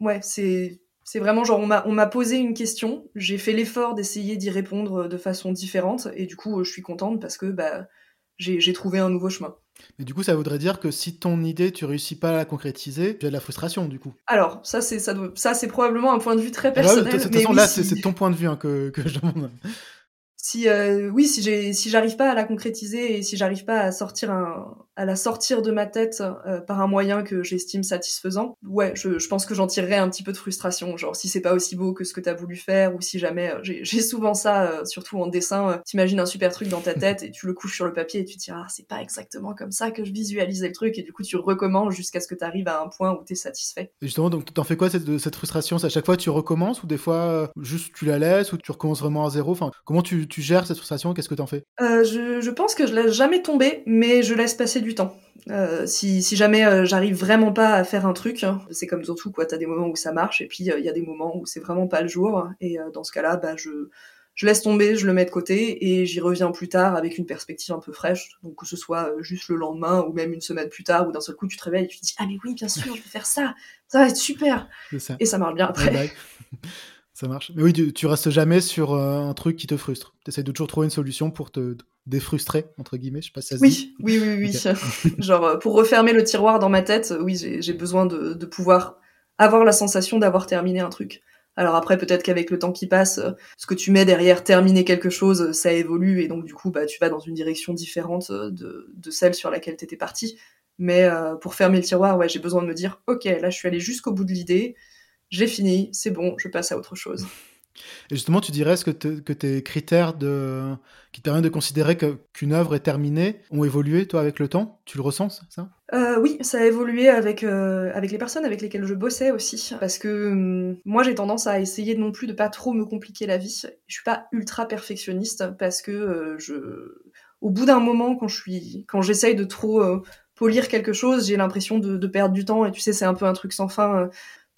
ouais, c'est c'est vraiment genre on m'a posé une question, j'ai fait l'effort d'essayer d'y répondre de façon différente et du coup je suis contente parce que bah j'ai trouvé un nouveau chemin. Mais du coup, ça voudrait dire que si ton idée, tu réussis pas à la concrétiser, tu as de la frustration, du coup. Alors, ça, c'est ça, ça c'est probablement un point de vue très personnel. de toute façon, là, c'est ton point de vue hein, que, que je demande si euh, oui si j'ai si j'arrive pas à la concrétiser et si j'arrive pas à sortir un à la sortir de ma tête euh, par un moyen que j'estime satisfaisant. Ouais je, je pense que j'en tirerai un petit peu de frustration genre si c'est pas aussi beau que ce que t'as voulu faire ou si jamais euh, j'ai souvent ça surtout en dessin t'imagines un super truc dans ta tête et tu le couches sur le papier et tu te dis ah c'est pas exactement comme ça que je visualisais le truc et du coup tu recommences jusqu'à ce que tu arrives à un point où t'es satisfait. Et justement donc t'en fais quoi cette, cette frustration? À chaque fois tu recommences ou des fois juste tu la laisses ou tu recommences vraiment à zéro? Enfin comment tu tu gères cette frustration? Qu'est-ce que tu en fais? Euh, je, je, pense que je laisse jamais tomber, mais je laisse passer du temps. Euh, si, si, jamais euh, j'arrive vraiment pas à faire un truc, hein, c'est comme surtout quoi. T'as des moments où ça marche et puis euh, il y a des moments où c'est vraiment pas le jour. Et dans ce cas-là, bah je je laisse tomber, je le mets de côté et j'y reviens plus tard avec une perspective un peu fraîche. Donc que ce soit juste le lendemain ou même une semaine plus tard, où d'un seul coup tu te réveilles et tu te dis ah mais oui bien sûr je vais faire ça, ça va être super. Et ça marche bien après. Ça marche. Mais oui, tu, restes jamais sur euh, un truc qui te frustre. Tu essaies de toujours trouver une solution pour te défrustrer, entre guillemets. Je sais pas si ça se oui, dit. Oui, oui, oui. Genre, euh, pour refermer le tiroir dans ma tête, oui, j'ai besoin de, de, pouvoir avoir la sensation d'avoir terminé un truc. Alors après, peut-être qu'avec le temps qui passe, euh, ce que tu mets derrière terminer quelque chose, ça évolue et donc du coup, bah, tu vas dans une direction différente de, de celle sur laquelle tu étais parti. Mais pour fermer le tiroir, ouais, j'ai besoin de me dire, ok, là, je suis allé jusqu'au bout de l'idée j'ai fini, c'est bon, je passe à autre chose. Et justement, tu dirais que, que tes critères de... qui te permettent de considérer qu'une œuvre est terminée ont évolué, toi, avec le temps? Tu le ressens, ça? Euh, Oui, ça a évolué avec, euh, avec les personnes avec lesquelles je bossais aussi. Parce que hum, moi, j'ai tendance à essayer non plus de pas trop me compliquer la vie. Je suis pas ultra perfectionniste parce que euh, je... au bout d'un moment, quand je suis, quand j'essaye de trop polir quelque chose, j'ai l'impression de, de, perdre du temps. Et tu sais, c'est un peu un truc sans fin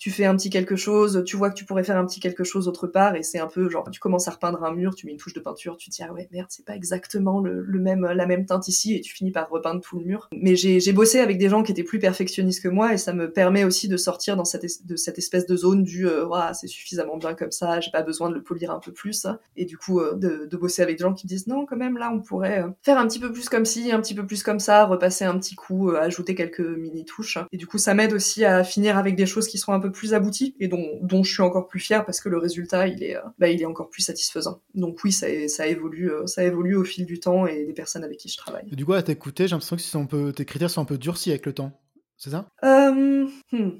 tu fais un petit quelque chose, tu vois que tu pourrais faire un petit quelque chose autre part, et c'est un peu genre, tu commences à repeindre un mur, tu mets une touche de peinture, tu te dis, ah ouais, merde, c'est pas exactement le, même, la même teinte ici, et tu finis par repeindre tout le mur. Mais j'ai bossé avec des gens qui étaient plus perfectionnistes que moi, et ça me permet aussi de sortir dans cette, de cette espèce de zone du, euh, c'est suffisamment bien comme ça, j'ai pas besoin de le polir un peu plus, et du coup, euh, de, de, bosser avec des gens qui me disent, non, quand même, là, on pourrait euh, faire un petit peu plus comme ci, un petit peu plus comme ça, repasser un petit coup, ajouter quelques mini touches, et du coup, ça m'aide aussi à finir avec des choses qui sont un peu plus abouties, et dont, dont je suis encore plus fière parce que le résultat, il est, bah, il est encore plus satisfaisant. Donc oui, ça, ça évolue, ça évolue au fil du temps et des personnes avec qui je travaille. du coup, à t'écouter, j'ai l'impression que un peu, tes critères sont un peu durcis avec le temps. C'est ça? Euh... Hmm.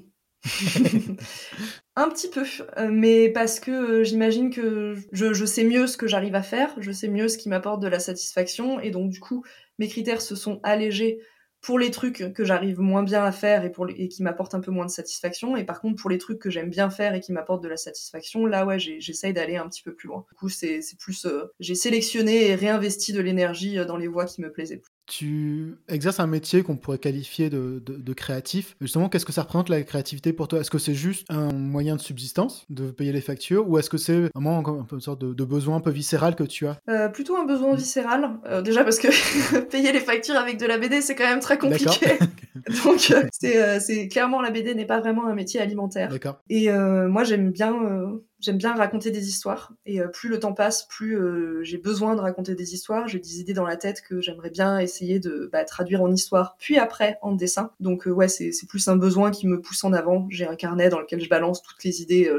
un petit peu, euh, mais parce que euh, j'imagine que je, je, sais mieux ce que j'arrive à faire, je sais mieux ce qui m'apporte de la satisfaction, et donc du coup, mes critères se sont allégés pour les trucs que j'arrive moins bien à faire et, qui m'apportent un peu moins de satisfaction. Et par contre, pour les trucs que j'aime bien faire et qui m'apportent de la satisfaction, là, ouais, j'essaye d'aller un petit peu plus loin. Du coup, c'est plus... Euh, j'ai sélectionné et réinvesti de l'énergie dans les voies qui me plaisaient plus tu exerces un métier qu'on pourrait qualifier de, de, créatif. Justement, qu'est-ce que ça représente la créativité pour toi? Est-ce que c'est juste un moyen de subsistance, de payer les factures, ou est-ce que c'est vraiment un peu une sorte de, besoin un peu viscéral que tu as? Euh, Plutôt un besoin viscéral. Euh, déjà parce que payer les factures avec de la BD, c'est quand même très compliqué. Donc, euh, c'est clairement la BD n'est pas vraiment un métier alimentaire. Et moi, j'aime bien J'aime bien raconter des histoires et euh, plus le temps passe, plus euh, j'ai besoin de raconter des histoires. J'ai des idées dans la tête que j'aimerais bien essayer de bah, traduire en histoire, puis après en dessin. Donc euh, ouais, c'est plus un besoin qui me pousse en avant. J'ai un carnet dans lequel je balance toutes les idées.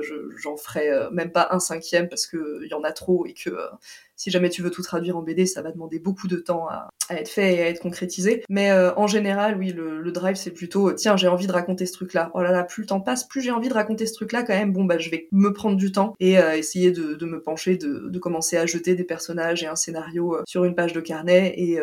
J'en ferai même pas un cinquième parce que y en a trop et que si jamais tu veux tout traduire en BD, ça va demander beaucoup de temps à, être fait et à être concrétisé. Mais euh, en général, oui, le, drive, c'est plutôt, euh, tiens, j'ai envie de raconter ce truc-là. Oh là là, plus le temps passe, plus j'ai envie de raconter ce truc-là quand même. Bon, bah, je vais me prendre du temps et euh, essayer de, me pencher, de, commencer à jeter des personnages et un scénario sur une page de carnet et,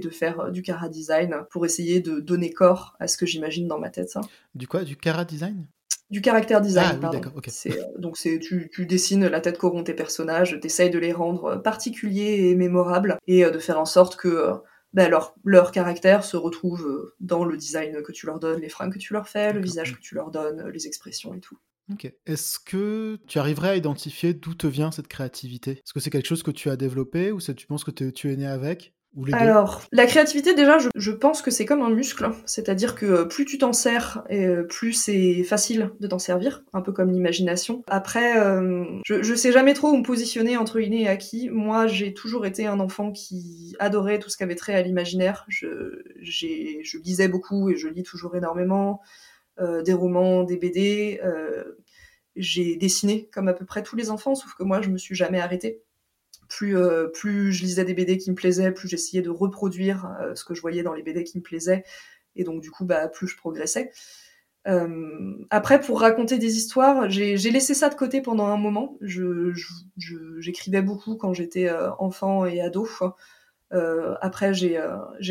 de faire du cara design pour essayer de donner corps à ce que j'imagine dans ma tête. Ça. Du quoi? Du cara design? Du caractère design, ah, pardon. Euh, donc c'est tu, tu, dessines la tête qu'auront tes personnages, t'essayes de les rendre euh, particuliers et mémorables, et euh, de faire en sorte que bah, leur, leur caractère se retrouve dans le design que tu leur donnes, les fringues que tu leur fais, le visage que tu leur donnes, les expressions et tout. Ok. Est-ce que tu arriverais à identifier d'où te vient cette créativité? Est-ce que c'est quelque chose que tu as développé ou tu penses que tu es né avec? Alors, la créativité, déjà, je, pense que c'est comme un muscle, c'est-à-dire que euh, plus tu t'en sers, euh, plus c'est facile de t'en servir, un peu comme l'imagination. Après, euh, je, je sais jamais trop où me positionner entre inné et acquis. Moi, j'ai toujours été un enfant qui adorait tout ce qui avait trait à l'imaginaire. Je, je lisais beaucoup et je lis toujours énormément, des romans, des BD. j'ai dessiné comme à peu près tous les enfants, sauf que moi, je me suis jamais arrêtée plus, euh, plus je lisais des BD qui me plaisaient, plus j'essayais de reproduire euh, ce que je voyais dans les BD qui me plaisaient. Et donc, du coup, bah, plus je progressais. Euh, après, pour raconter des histoires, j'ai laissé ça de côté pendant un moment. J'écrivais beaucoup quand j'étais enfant et ado. après, j'ai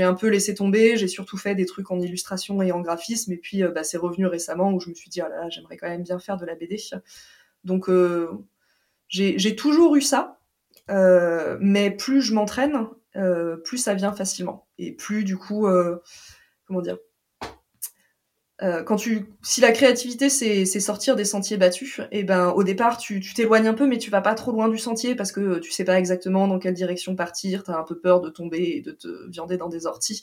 un peu laissé tomber. J'ai surtout fait des trucs en illustration et en graphisme. Et puis, bah, c'est revenu récemment où je me suis dit, là là, j'aimerais quand même bien faire de la BD. Donc, j'ai toujours eu ça. Euh, mais plus je m'entraîne, euh, plus ça vient facilement. Et plus du coup, euh, comment dire quand tu, si la créativité c'est sortir des sentiers battus, et eh ben au départ tu t'éloignes un peu, mais tu vas pas trop loin du sentier parce que tu sais pas exactement dans quelle direction partir, t'as un peu peur de tomber et de te viander dans des orties.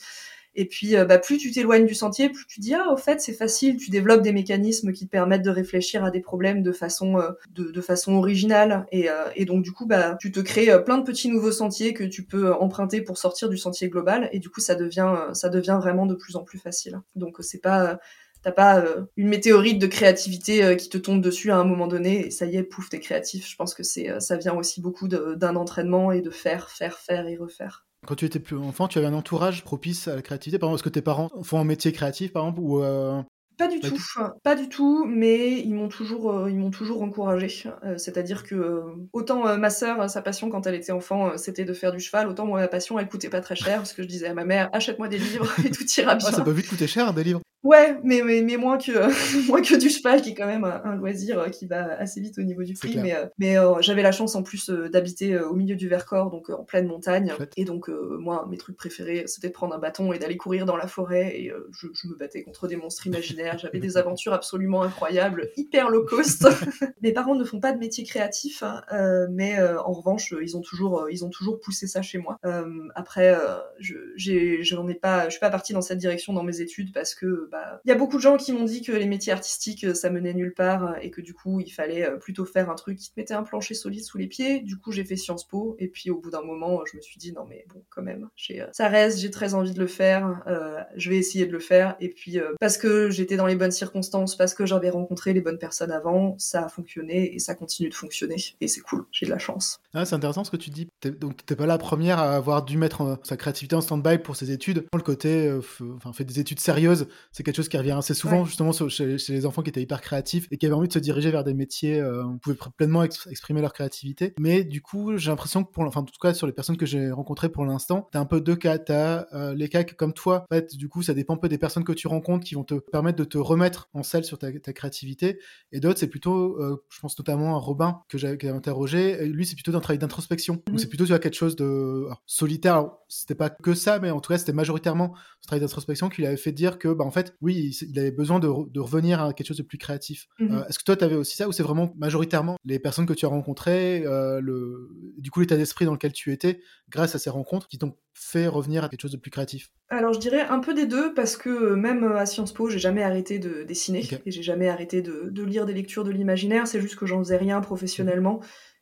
Et puis, euh, bah, plus tu t'éloignes du sentier, plus tu dis ah au fait c'est facile. Tu développes des mécanismes qui te permettent de réfléchir à des problèmes de façon euh, de, façon originale. Et, euh, et, donc du coup bah tu te crées plein de petits nouveaux sentiers que tu peux emprunter pour sortir du sentier global. Et du coup ça devient ça devient vraiment de plus en plus facile. Donc c'est pas T'as pas une météorite de créativité qui te tombe dessus à un moment donné et ça y est, pouf, t'es créatif. Je pense que c'est, ça vient aussi beaucoup d'un entraînement et de faire, faire, faire et refaire. Quand tu étais plus enfant, tu avais un entourage propice à la créativité Par exemple, est-ce que tes parents font un métier créatif, par exemple ou euh, Pas du tout, pas du tout, mais ils m'ont toujours, euh, ils m'ont toujours encouragé. Euh, c'est-à-dire que autant ma sœur, sa passion quand elle était enfant, c'était de faire du cheval, autant moi ma passion, elle coûtait pas très cher parce que je disais à ma mère, achète-moi des livres et tout ira bien. Ah, ça peut vite coûter cher des livres. Ouais, mais, mais, mais, moins, que, moins que du cheval, qui est quand même un, loisir qui va assez vite au niveau du prix. Mais, mais j'avais la chance en plus d'habiter au milieu du Vercors, donc en pleine montagne. Et donc, moi, mes trucs préférés, c'était de prendre un bâton et d'aller courir dans la forêt. Et je, je, me battais contre des monstres imaginaires. J'avais des aventures absolument incroyables, hyper low cost. mes parents ne font pas de métier créatif, hein, mais en revanche, ils ont toujours, ils ont toujours poussé ça chez moi. après, je, j'en ai, pas, je suis pas partie dans cette direction dans mes études parce que bah, il y a beaucoup de gens qui m'ont dit que les métiers artistiques euh, ça menait nulle part euh, et que du coup il fallait euh, plutôt faire un truc qui te mettait un plancher solide sous les pieds. Du coup j'ai fait Sciences Po et puis au bout d'un moment je me suis dit non mais bon quand même, ça reste, j'ai très envie de le faire, je vais essayer de le faire et puis parce que j'étais dans les bonnes circonstances, parce que j'avais rencontré les bonnes personnes avant, ça a fonctionné et ça continue de fonctionner et c'est cool, j'ai de la chance. Ah, c'est intéressant ce que tu dis. donc t'es pas la première à avoir dû mettre sa créativité en stand-by pour ses études. Le côté, enfin fait des études sérieuses, c'est quelque chose qui revient assez souvent justement chez, les enfants qui étaient hyper créatifs et qui avaient envie de se diriger vers des métiers euh, où on pouvait pleinement exprimer leur créativité. Mais du coup, j'ai l'impression que pour, enfin en tout cas sur les personnes que j'ai rencontrées pour l'instant, t'as un peu deux cas. T'as euh, les cas que comme toi, en fait, du coup, ça dépend un peu des personnes que tu rencontres qui vont te permettre de te remettre en selle sur ta, créativité. Et d'autres, c'est plutôt, euh, je pense notamment à Robin que j'avais interrogé. lui, c'est plutôt un travail d'introspection. Donc mhm. c'est plutôt tu vois quelque chose de solitaire. C'était pas que ça, mais en tout cas, c'était majoritairement ce travail d'introspection qui lui avait fait dire que, bah, en fait, oui, il avait besoin de, revenir à quelque chose de plus créatif. Mhm. Euh, est-ce que toi, tu avais aussi ça ou c'est vraiment majoritairement les personnes que tu as rencontrées, euh, le, du coup, l'état d'esprit dans lequel tu étais, grâce à ces rencontres, qui t'ont fait revenir à quelque chose de plus créatif? Alors je dirais un peu des deux parce que euh, même à Sciences Po, j'ai jamais arrêté de dessiner et j'ai jamais arrêté de, lire des lectures de l'imaginaire. C'est juste que j'en faisais rien professionnellement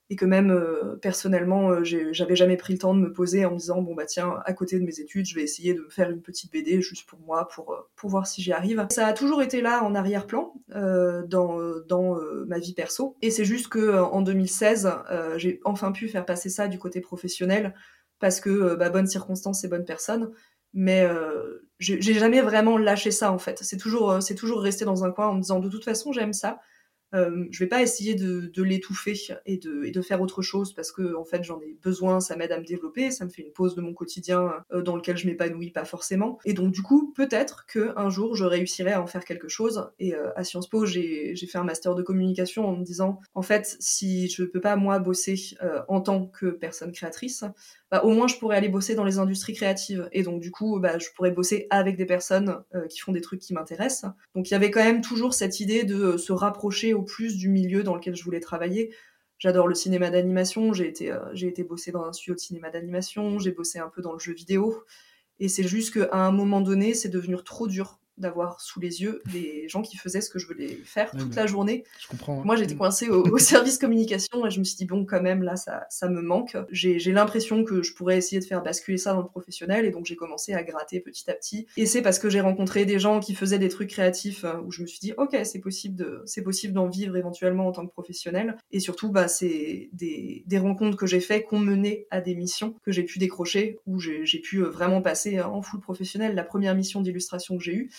et que même euh, personnellement, euh, j'avais jamais pris le temps de me poser en me disant bon bah tiens, à côté de mes études, je vais essayer de me faire une petite BD juste pour moi, pour euh, pour voir si j'y arrive. Ça a toujours été là en arrière-plan dans dans ma vie perso, et c'est juste que en 2016, j'ai enfin pu faire passer ça du côté professionnel parce que bah, bonnes circonstances et bonnes personnes. Mais j'ai jamais vraiment lâché ça en fait. C'est toujours c'est toujours resté dans un coin en me disant de toute façon j'aime ça euh, je vais pas essayer de, l'étouffer et de, faire autre chose parce que en fait j'en ai besoin, ça m'aide à me développer, ça me fait une pause de mon quotidien euh, dans lequel je m'épanouis pas forcément. Et donc du coup peut-être que un jour je réussirai à en faire quelque chose. Et euh, à Sciences Po j'ai fait un master de communication en me disant en fait si je peux pas moi bosser euh, en tant que personne créatrice, bah, au moins je pourrais aller bosser dans les industries créatives. Et donc du coup, bah, je pourrais bosser avec des personnes qui font des trucs qui m'intéressent. Donc il y avait quand même toujours cette idée de se rapprocher au plus du milieu dans lequel je voulais travailler. J'adore le cinéma d'animation, j'ai été, euh, été dans un studio de cinéma d'animation, j'ai bossé un peu dans le jeu vidéo. Et c'est juste qu'à un moment donné, c'est devenu trop dur d'avoir sous les yeux des gens qui faisaient ce que je voulais faire toute la journée. Je comprends. Moi, j'étais mm. coincée au, service communication et je me suis dit, bon, quand même, là, ça, ça me manque. J'ai l'impression que je pourrais essayer de faire basculer ça dans le professionnel et donc j'ai commencé à gratter petit à petit. Et c'est parce que j'ai rencontré des gens qui faisaient des trucs créatifs euh, où je me suis dit, ok, c'est possible de, c'est possible d'en vivre éventuellement en tant que professionnel. Et surtout, bah, c'est des, des rencontres que j'ai fait qui ont mené à des missions que j'ai pu décrocher où j'ai pu euh, vraiment passer en full professionnel. La première mission d'illustration que j'ai eue,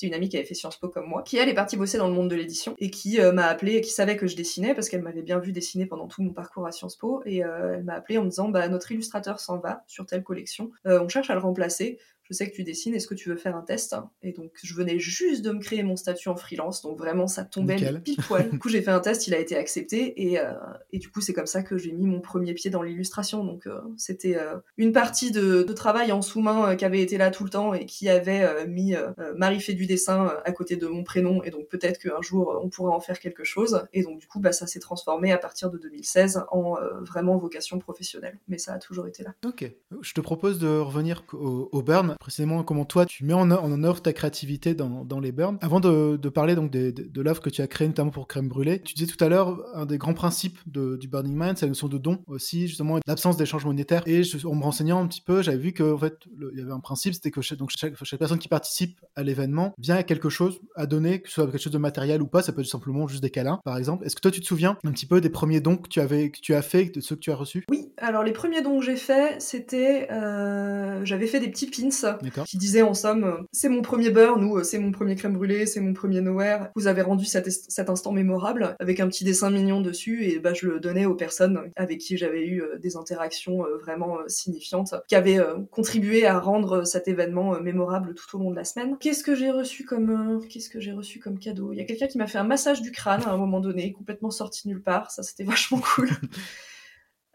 c'était une amie qui avait fait Sciences Po comme moi, qui elle est partie bosser dans le monde de l'édition et qui euh, m'a appelé et qui savait que je dessinais parce qu'elle m'avait bien vu dessiner pendant tout mon parcours à Sciences Po et euh, elle m'a appelé en me disant bah notre illustrateur s'en va sur telle collection, euh, on cherche à le remplacer je sais que tu dessines, est-ce que tu veux faire un test Et donc, je venais juste de me créer mon statut en freelance, donc vraiment, ça tombait pile poil. du coup, j'ai fait un test, il a été accepté, et, euh, et du coup, c'est comme ça que j'ai mis mon premier pied dans l'illustration. Donc, euh, c'était euh, une partie de, de travail en sous-main qui avait été là tout le temps et qui avait mis Marie fait du dessin à côté de mon prénom, et donc peut-être qu'un jour, on pourra en faire quelque chose. Et donc, du coup, bah, ça s'est transformé à partir de 2016 en vraiment vocation professionnelle, mais ça a toujours été là. Ok, je te propose de revenir au, au burn précisément comment toi tu mets en, œuvre ta créativité dans, les burns. Avant de, parler donc de, de, l'œuvre que tu as créée notamment pour Crème Brûlée, tu disais tout à l'heure un des grands principes du Burning Man, c'est la notion de don aussi, justement l'absence d'échange monétaire. Et en me renseignant un petit peu, j'avais vu qu'en fait il y avait un principe, c'était que chaque, donc chaque, personne qui participe à l'événement vient à quelque chose à donner, que ce soit quelque chose de matériel ou pas, ça peut être simplement juste des câlins par exemple. Est-ce que toi tu te souviens un petit peu des premiers dons que tu avais, que tu as fait, de ceux que tu as reçus? Oui, alors les premiers dons que j'ai faits, c'était euh, j'avais fait des petits pins qui disait en somme c'est mon premier beurre, nous c'est mon premier crème brûlée, c'est mon premier nowhere. Vous avez rendu cet, cet, instant mémorable avec un petit dessin mignon dessus et bah je le donnais aux personnes avec qui j'avais eu des interactions vraiment signifiantes, qui avaient contribué à rendre cet événement mémorable tout au long de la semaine. Qu'est-ce que j'ai reçu comme qu'est-ce que j'ai reçu comme cadeau? Il y a quelqu'un qui m'a fait un massage du crâne à un moment donné, complètement sorti nulle part. Ça c'était vachement cool.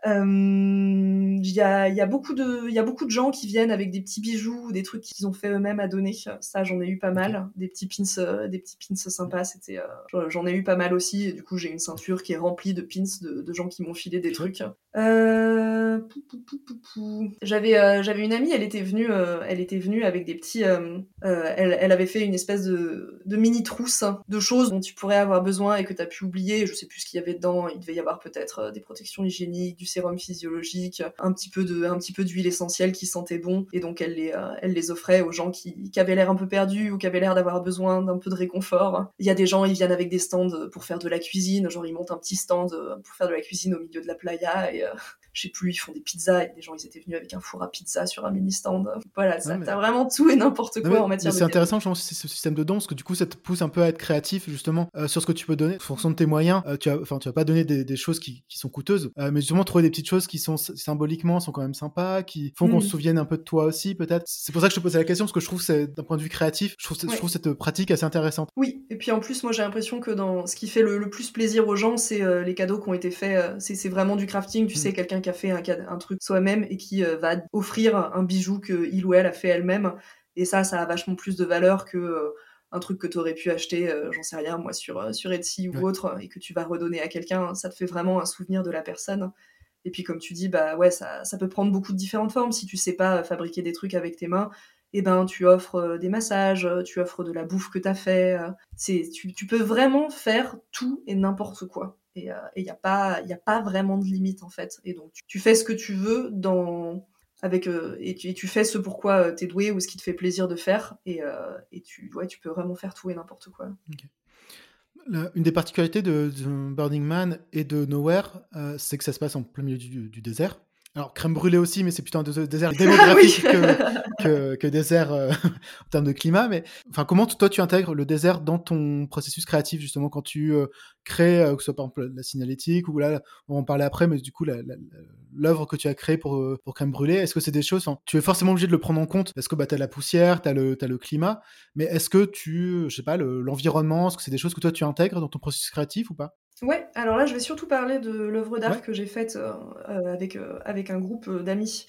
Il y, a, y, a, beaucoup de, y a beaucoup de gens qui viennent avec des petits bijoux, des trucs qu'ils ont fait eux-mêmes à donner. Ça, j'en ai eu pas mal. Des petits pins, euh, des petits pins sympas. C'était, euh, j'en ai eu pas mal aussi. Et du coup, j'ai une ceinture qui est remplie de pins de, de gens qui m'ont filé des trucs. Euh... J'avais, euh, j'avais une amie. Elle était venue, elle était venue avec des petits. Elle, elle, avait fait une espèce de, de mini trousse de choses dont tu pourrais avoir besoin et que tu as pu oublier. Je sais plus ce qu'il y avait dedans. Il devait y avoir peut-être des protections hygiéniques, du sérum physiologique, un petit peu d'huile essentielle qui sentait bon, et donc elle les, euh, elle les offrait aux gens qui, qui avaient l'air un peu perdus ou qui avaient l'air d'avoir besoin d'un peu de réconfort. Il y a des gens, ils viennent avec des stands pour faire de la cuisine, genre ils montent un petit stand euh, pour faire de la cuisine au milieu de la playa et euh, je sais plus, ils font des pizzas. A des gens, ils étaient venus avec un four à pizza sur un mini stand. Voilà, ça, t'as vraiment tout et n'importe quoi en matière de. C'est intéressant, je pense, ce système de don, parce que du coup, ça te pousse un peu à être créatif justement sur ce que tu peux donner, en fonction de tes moyens. tu as, enfin, tu vas pas donner des, des choses qui, qui, sont coûteuses, mais justement trouver des petites choses qui sont symboliquement sont quand même sympas, qui font qu'on se mm. souvienne un peu de toi aussi, peut-être. C'est pour ça que je te posais la question, parce que je trouve c'est d'un point de vue créatif, je trouve, je trouve cette pratique assez intéressante. Oui, et puis en plus, moi j'ai l'impression que dans ce qui fait le, plus plaisir aux gens, c'est euh, les cadeaux qui ont été faits. Euh, c'est vraiment du crafting, tu mm. sais, quelqu'un qui a fait un, un truc soi-même et qui euh, va offrir un bijou que il ou elle a fait elle-même. Et ça, ça a vachement plus de valeur que un truc que tu aurais pu acheter, j'en sais rien, moi, sur, sur Etsy ou autre, et que tu vas redonner à quelqu'un. Ça te fait vraiment un souvenir de la personne. Et puis comme tu dis, bah ouais, ça, ça peut prendre beaucoup de différentes formes. Si tu sais pas fabriquer des trucs avec tes mains, eh ben tu offres euh, des massages, euh, tu offres de la bouffe que tu as fait. Euh, c'est, tu, tu, peux vraiment faire tout et n'importe quoi. Et il n'y a, pas, y a pas vraiment de limite en fait. Et donc tu, fais ce que tu veux dans avec et, tu, fais ce pourquoi tu es doué ou ce qui te fait plaisir de faire et, tu ouais, tu peux vraiment faire tout et n'importe quoi une des particularités de, Burning Man et de Nowhere, euh, c'est que ça se passe en plein milieu du désert. Alors, crème brûlée aussi, mais c'est plutôt un désert démographique que, que, désert euh, en termes de climat. Mais enfin, comment toi tu intègres le désert dans ton processus créatif, justement, quand tu euh, crées, euh, que ce soit par exemple la signalétique, ou là, on va en parler après, mais du coup, l'œuvre que tu as créée pour, pour crème brûlée, est-ce que c'est des choses, tu es forcément obligé de le prendre en compte Parce que bah, tu as la poussière, tu as, as, le climat, mais est-ce que tu, je sais pas, l'environnement, est-ce que c'est des choses que toi tu intègres dans ton processus créatif ou pas? Ouais, alors là, je vais surtout parler de l'œuvre d'art que j'ai faite euh, euh, avec, euh, avec un groupe d'amis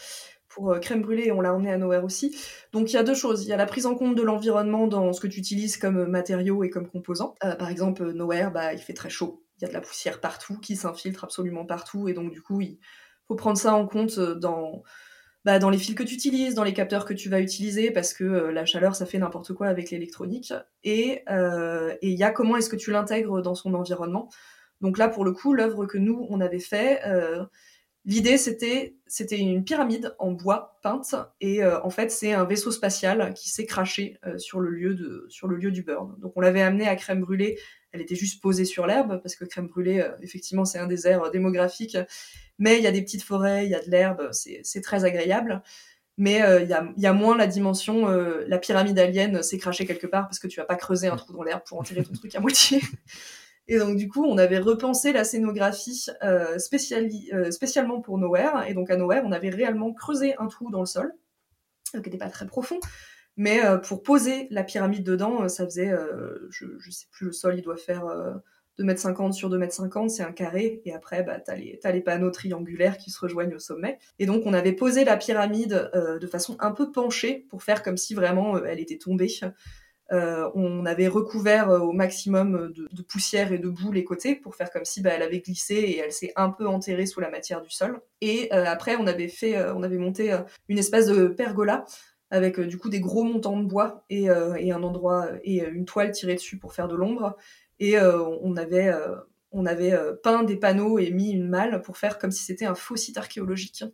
pour Crème Brûlée, et on l'a emmené à Nowhere aussi. Donc il y a deux choses. Il y a la prise en compte de l'environnement dans ce que tu utilises comme matériaux et comme composants. par exemple, Nowhere, bah, il fait très chaud. Il y a de la poussière partout qui s'infiltre absolument partout, et donc du coup, il faut prendre ça en compte dans, bah, dans les fils que tu utilises, dans les capteurs que tu vas utiliser, parce que la chaleur, ça fait n'importe quoi avec l'électronique. Et il y a comment est-ce que tu l'intègres dans son environnement. Donc là, pour le coup, l'œuvre que nous, on avait fait, euh, l'idée, c'était, une pyramide en bois peinte, et euh, en fait, c'est un vaisseau spatial qui s'est craché euh, sur, le lieu du burn. Donc on l'avait amené à Crème Brûlée, elle était juste posée sur l'herbe, parce que Crème Brûlée, effectivement, c'est un désert démographique, mais il y a des petites forêts, il y a de l'herbe, c'est très agréable mais il y, a, y, a, moins la dimension la pyramide alien s'est crachée quelque part parce que tu vas pas creuser un trou dans l'herbe pour enterrer ton truc à moitié. Et donc du coup, on avait repensé la scénographie euh, euh, spécialement pour Nowhere. Et donc à Nowhere, on avait réellement creusé un trou dans le sol, euh, qui n'était pas très profond. Mais pour poser la pyramide dedans, ça faisait, je, je sais plus, le sol, il doit faire 2m50 sur 2m50, c'est un carré, et après, bah, les, as les panneaux triangulaires qui se rejoignent au sommet. Et donc, on avait posé la pyramide de façon un peu penchée pour faire comme si vraiment elle était tombée. Euh, on avait recouvert euh, au maximum de, poussière et de boue les côtés pour faire comme si bah, elle avait glissé et elle s'est un peu enterrée sous la matière du sol. Et euh, après, on avait fait, on avait monté une espèce de pergola avec du coup des gros montants de bois et, un endroit et une toile tirée dessus pour faire de l'ombre. Et on avait on avait peint des panneaux et mis une malle pour faire comme si c'était un faux site archéologique.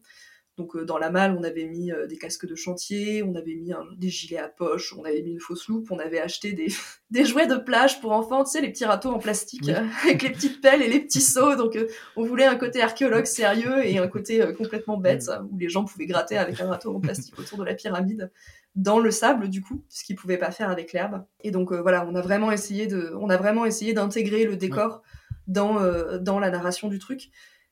Donc euh, dans la malle, on avait mis euh, des casques de chantier, on avait mis des gilets à poche, on avait mis une fausse loupe, on avait acheté des, des jouets de plage pour enfants, tu sais, les petits râteaux en plastique avec les petites pelles et les petits seaux. Donc euh, on voulait un côté archéologue sérieux et un côté complètement bête où les gens pouvaient gratter avec un râteau en plastique autour de la pyramide. dans le sable du coup, ce qu'ils pouvaient pas faire avec l'herbe. Et donc voilà, on a vraiment essayé de, on a vraiment essayé d'intégrer le décor dans dans la narration du truc.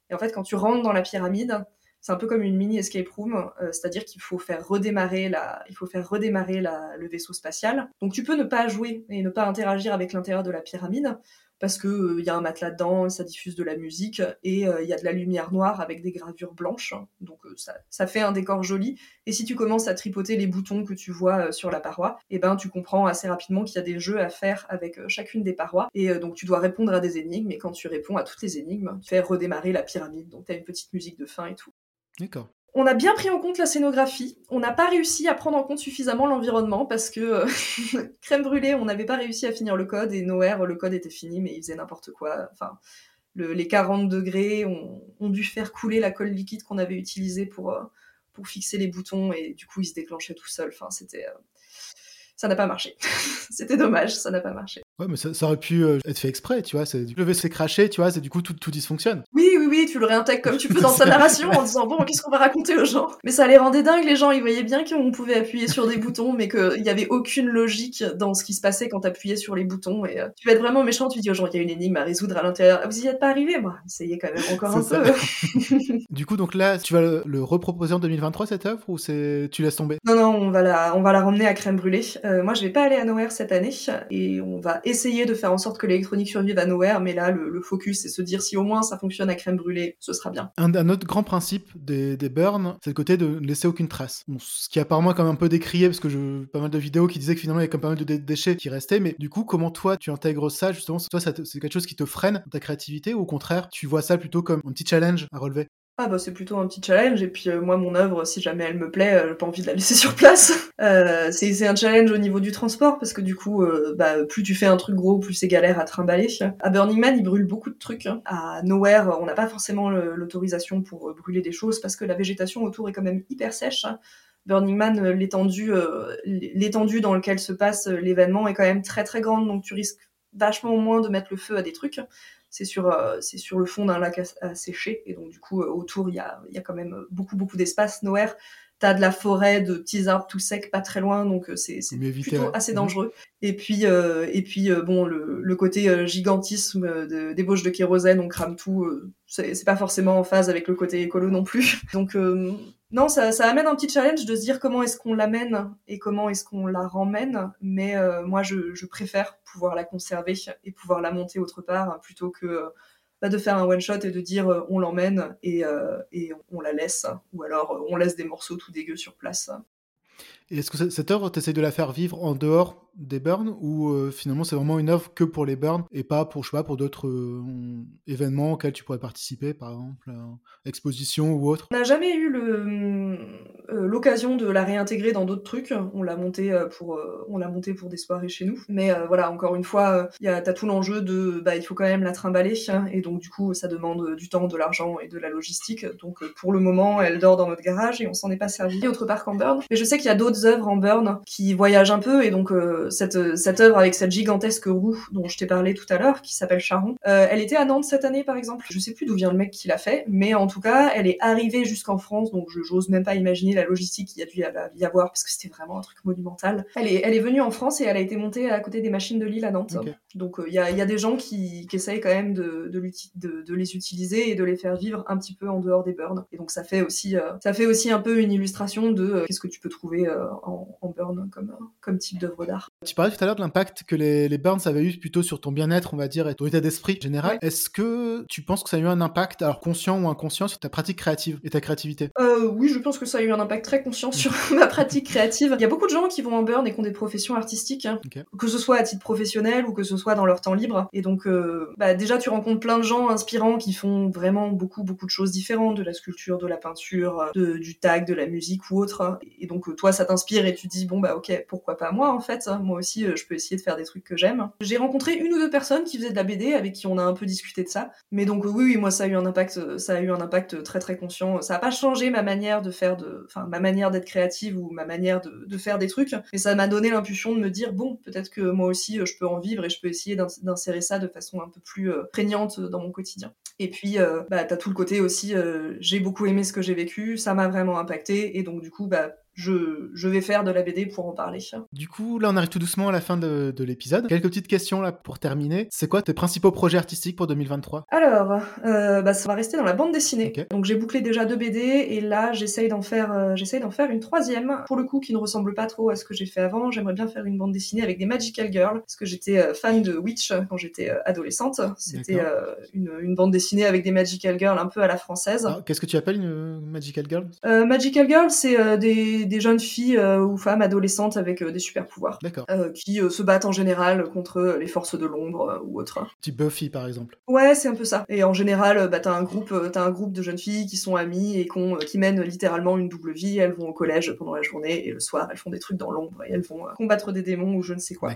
Et en fait, quand tu rentres dans la pyramide, c'est un peu comme une mini escape room, euh, c'est-à-dire qu'il faut faire redémarrer la, il faut faire redémarrer le vaisseau spatial. Donc tu peux ne pas jouer et ne pas interagir avec l'intérieur de la pyramide, parce que il euh, y a un matelas dedans, ça diffuse de la musique et il euh, y a de la lumière noire avec des gravures blanches. Donc ça, ça, fait un décor joli. Et si tu commences à tripoter les boutons que tu vois sur la paroi, et eh ben tu comprends assez rapidement qu'il y a des jeux à faire avec chacune des parois. Et donc tu dois répondre à des énigmes. Et quand tu réponds à toutes les énigmes, tu fais redémarrer la pyramide. Donc tu as une petite musique de fin et tout. D'accord. On a bien pris en compte la scénographie. On n'a pas réussi à prendre en compte suffisamment l'environnement parce que crème brûlée, on n'avait pas réussi à finir le code et Nowhere, le code était fini, mais il faisait n'importe quoi. Enfin, les 40 degrés ont, dû faire couler la colle liquide qu'on avait utilisée pour, euh, pour fixer les boutons et du coup, il se déclenchait tout seul. Enfin, c'était. Euh, ça n'a pas marché. C'était dommage, ça n'a pas marché. Ouais, mais ça, aurait pu euh, être fait exprès, tu vois. Le s'est craché, tu vois, c'est du coup tout, tout dysfonctionne. Oui, oui, tu le réintègres comme tu peux dans ta narration en disant bon, qu'est-ce qu'on va raconter aux gens? Mais ça les rendait dingues, les gens. Ils voyaient bien qu'on pouvait appuyer sur des boutons, mais qu'il n'y avait aucune logique dans ce qui se passait quand t'appuyais sur les boutons. Et euh, tu vas être vraiment méchant, tu dis aux gens il y a une énigme à résoudre à l'intérieur. Vous y êtes pas arrivé Moi, essayez quand même encore un peu. du coup, donc là, tu vas le, reproposer en 2023 cette œuvre ou c'est tu laisses tomber? Non, non, on va la, on va la ramener à crème brûlée. Euh, moi, je vais pas aller à Nowhere cette année et on va essayer de faire en sorte que l'électronique survive à Nowhere, mais là, le, focus, c'est se dire si au moins ça fonctionne à crème brûlée, ce sera bien. Un, autre grand principe des, burns, c'est le côté de ne laisser aucune trace. ce qui apparemment est quand même un peu décrié, parce que je pas mal de vidéos qui disaient que finalement il y a quand même pas mal de déchets qui restaient, mais du coup, comment toi tu intègres ça justement? Toi, c'est quelque chose qui te freine ta créativité ou au contraire, tu vois ça plutôt comme un petit challenge à relever? Ah bah c'est plutôt un petit challenge et puis euh, moi mon œuvre si jamais elle me plaît euh, j'ai pas envie de la laisser sur place euh, c'est un challenge au niveau du transport parce que du coup bah plus tu fais un truc gros plus c'est galère à trimballer à Burning Man il brûle beaucoup de trucs hein. à Nowhere on n'a pas forcément l'autorisation pour brûler des choses parce que la végétation autour est quand même hyper sèche hein. Burning Man l'étendue l'étendue dans lequel se passe l'événement est quand même très très grande donc tu risques vachement moins de mettre le feu à des trucs c'est sur, euh, c'est sur le fond d'un lac à, sécher. Et donc, du coup, euh, autour, il y a, y a quand même beaucoup, beaucoup d'espace. Nowhere, t'as de la forêt, de petits arbres tout secs, pas très loin, donc euh, c'est, c'est plutôt assez mhm. dangereux. Et puis, et puis bon, le, le côté gigantisme de, débauche de kérosène, on crame tout, c'est, c'est pas forcément en phase avec le côté écolo non plus. Donc, non, ça, amène un petit challenge de se dire comment est-ce qu'on l'amène et comment est-ce qu'on la ramène. Mais euh, moi, je, je, préfère pouvoir la conserver et pouvoir la monter autre part plutôt que euh, bah, de faire un one shot et de dire euh, on l'emmène et, et on la laisse ou alors on laisse des morceaux tout dégueux sur place. Est-ce que cette œuvre, tu de la faire vivre en dehors des burns ou euh, finalement c'est vraiment une œuvre que pour les burns et pas pour, pour d'autres euh, événements auxquels tu pourrais participer, par exemple, euh, exposition ou autre On n'a jamais eu l'occasion de la réintégrer dans d'autres trucs. On l'a monté pour, on l'a monté pour des soirées chez nous. Mais voilà, encore une fois, tu as tout l'enjeu de, bah, il faut quand même la trimballer hein, et donc du coup ça demande du temps, de l'argent et de la logistique. Donc pour le moment, elle dort dans notre garage et on s'en est pas servi autre part qu'en burn. Mais je sais qu'il y a d'autres œuvres en burn qui voyagent un peu et donc cette, cette œuvre avec cette gigantesque roue dont je t'ai parlé tout à l'heure, qui s'appelle Charon. Euh, elle était à Nantes cette année, par exemple. Je sais plus d'où vient le mec qui l'a fait, mais en tout cas, elle est arrivée jusqu'en France, donc je j'ose même pas imaginer la logistique qu'il y a dû y avoir, parce que c'était vraiment un truc monumental. Elle est, elle est venue en France et elle a été montée à côté des machines de Lille à Nantes. Donc euh, il y, a, y, a, des gens qui, qui essayent quand même de, de, de, de, les utiliser et de les faire vivre un petit peu en dehors des burns. Et donc ça fait aussi, euh, ça fait aussi un peu une illustration de qu'est-ce que tu peux trouver en, en burn comme, comme type d'œuvre d'art. Tu parlais tout à l'heure de l'impact que les, les, burns avaient eu plutôt sur ton bien-être, on va dire, et ton état d'esprit général. Est-ce que tu penses que ça a eu un impact, alors conscient ou inconscient, sur ta pratique créative et ta créativité? Euh, Oui, je pense que ça a eu un impact très conscient sur ma pratique créative. Il y a beaucoup de gens qui vont en burn et qui ont des professions artistiques, hein. que ce soit à titre professionnel ou que ce soit dans leur temps libre. Et donc, euh, bah, déjà, tu rencontres plein de gens inspirants qui font vraiment beaucoup, beaucoup de choses différentes, de la sculpture, de la peinture, de, du tag, de la musique ou autre. Et donc, toi, ça t'inspire et tu dis, bon, bah ok, pourquoi pas moi, en fait. Moi aussi, euh, je peux essayer de faire des trucs que j'aime. J'ai rencontré une ou deux personnes qui faisaient de la BD avec qui on a un peu discuté de ça. Mais donc oui, oui, moi ça a eu un impact, ça a eu un impact très très conscient. Ça a pas changé ma manière de faire de, enfin ma manière d'être créative ou ma manière de, faire des trucs. Mais ça m'a donné l'impulsion de me dire bon, peut-être que moi aussi je peux en vivre et je peux essayer d'insérer ça de façon un peu plus euh, prégnante dans mon quotidien. Et puis euh, bah t'as tout le côté aussi, euh, j'ai beaucoup aimé ce que j'ai vécu, ça m'a vraiment impacté et donc du coup bah je, je vais faire de la BD pour en parler. Du coup, là, on arrive tout doucement à la fin de, de l'épisode. Quelques petites questions là pour terminer. C'est quoi tes principaux projets artistiques pour 2023 Alors, euh, bah, ça va rester dans la bande dessinée. Donc j'ai bouclé déjà deux BD et là j'essaye d'en faire, euh, j'essaye d'en faire une troisième. Pour le coup, qui ne ressemble pas trop à ce que j'ai fait avant. J'aimerais bien faire une bande dessinée avec des Magical Girls parce que j'étais euh, fan de Witch quand j'étais adolescente. C'était une, une bande dessinée avec des Magical Girls un peu à la française. Alors, Qu'est-ce que tu appelles une Magical Girl Magical Girl, c'est des, des jeunes filles euh, ou femmes adolescentes avec euh, des super pouvoirs. Euh, qui se battent en général contre les forces de l'ombre ou autres. Type Buffy, par exemple. Ouais, c'est un peu ça. Et en général, bah, t'as un groupe, t'as un groupe de jeunes filles qui sont amies et qui mènent littéralement une double vie. Elles vont au collège pendant la journée et le soir, elles font des trucs dans l'ombre et elles vont combattre des démons ou je ne sais quoi.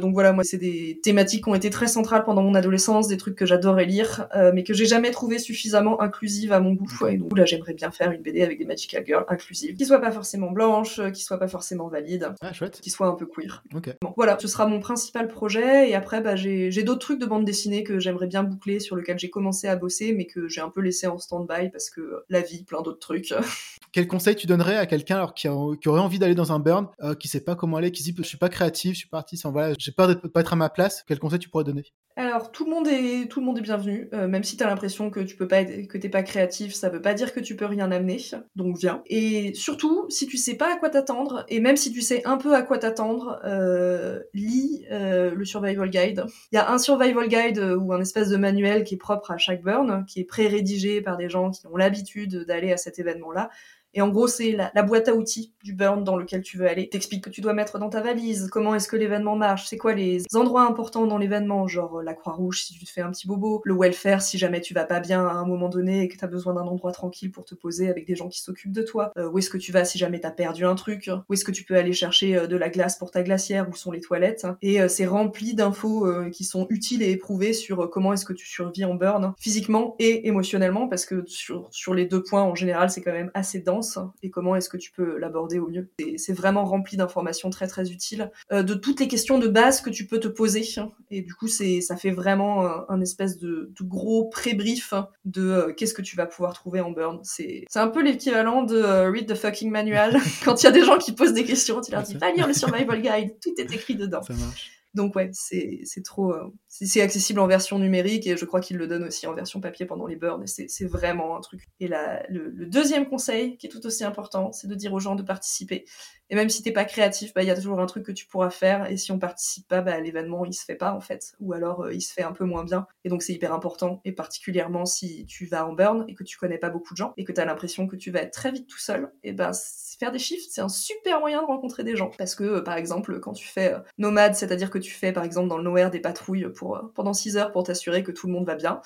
Donc voilà, moi, c'est des thématiques qui ont été très centrales pendant mon adolescence, des trucs que j'adorais lire, mais que j'ai jamais trouvé suffisamment inclusives à mon goût. Et donc là, j'aimerais bien faire une BD avec des Magical Girls inclusives, qui soient pas forcément blanches, euh, qui soient pas forcément valides, Ah, qui soient un peu queer. Ok. Bon, voilà, ce sera mon principal projet. Et après, bah, j'ai d'autres trucs de bande dessinée que j'aimerais bien boucler, sur lesquels j'ai commencé à bosser, mais que j'ai un peu laissé en stand-by parce que euh, la vie, plein d'autres trucs. Quel conseil tu donnerais à quelqu'un alors qui, a- qui aurait envie d'aller dans un burn, euh, qui sait pas comment aller, qui se dit je suis pas créatif, je suis pas artiste, voilà, j'ai peur de pas être à ma place. Quel conseil tu pourrais donner? Alors, tout le monde est, tout le monde est bienvenu. Euh, même si t'as l'impression que tu peux pas être, que t'es pas créatif, ça veut pas dire que tu peux rien amener. Donc viens. Et surtout, si tu sais pas à quoi t'attendre, et même si tu sais un peu à quoi t'attendre, euh, lis euh, le survival guide. Il y a un survival guide euh, ou un espèce de manuel qui est propre à chaque burn, qui est pré-rédigé par des gens qui ont l'habitude d'aller à cet événement-là. Et en gros, c'est la, boîte à outils du burn dans lequel tu veux aller. T'expliques que tu dois mettre dans ta valise, comment est-ce que l'événement marche, c'est quoi les endroits importants dans l'événement, genre euh, la Croix-Rouge si tu te fais un petit bobo, le welfare si jamais tu vas pas bien à un moment donné et que t'as besoin d'un endroit tranquille pour te poser avec des gens qui s'occupent de toi, euh, où est-ce que tu vas si jamais t'as perdu un truc, où est-ce que tu peux aller chercher euh, de la glace pour ta glacière, où sont les toilettes, et c'est rempli d'infos qui sont utiles et éprouvées sur comment est-ce que tu survis en burn, physiquement et émotionnellement, parce que sur, sur les deux points en général c'est quand même assez dense, et comment est-ce que tu peux l'aborder au mieux. C'est- C'est vraiment rempli d'informations très très utiles, euh, de toutes les questions de base que tu peux te poser, et du coup c'est ça fait vraiment un, un espèce de, de gros pré-brief de euh, qu'est-ce que tu vas pouvoir trouver en burn. C'est c'est un peu l'équivalent de euh, read the fucking manual, quand il y a des gens qui posent des questions, tu leur dis va lire le survival guide, tout est écrit dedans. Ça marche. Donc ouais, c'est trop, euh, c'est accessible en version numérique et je crois qu'ils le donnent aussi en version papier pendant les burns c'est vraiment un truc. Et la, le, deuxième conseil qui est tout aussi important, c'est de dire aux gens de participer. Et même si t'es pas créatif, bah il y a toujours un truc que tu pourras faire et si on participe pas, bah l'événement il se fait pas en fait, ou alors euh, il se fait un peu moins bien. Et donc c'est hyper important et particulièrement si tu vas en burn et que tu connais pas beaucoup de gens et que t'as l'impression que tu vas être très vite tout seul, et ben faire des shifts c'est un super moyen de rencontrer des gens parce que euh, par exemple quand tu fais euh, nomade, c'est-à-dire que tu fais par exemple dans le nowhere des patrouilles pour euh, pendant 6 heures pour t'assurer que tout le monde va bien.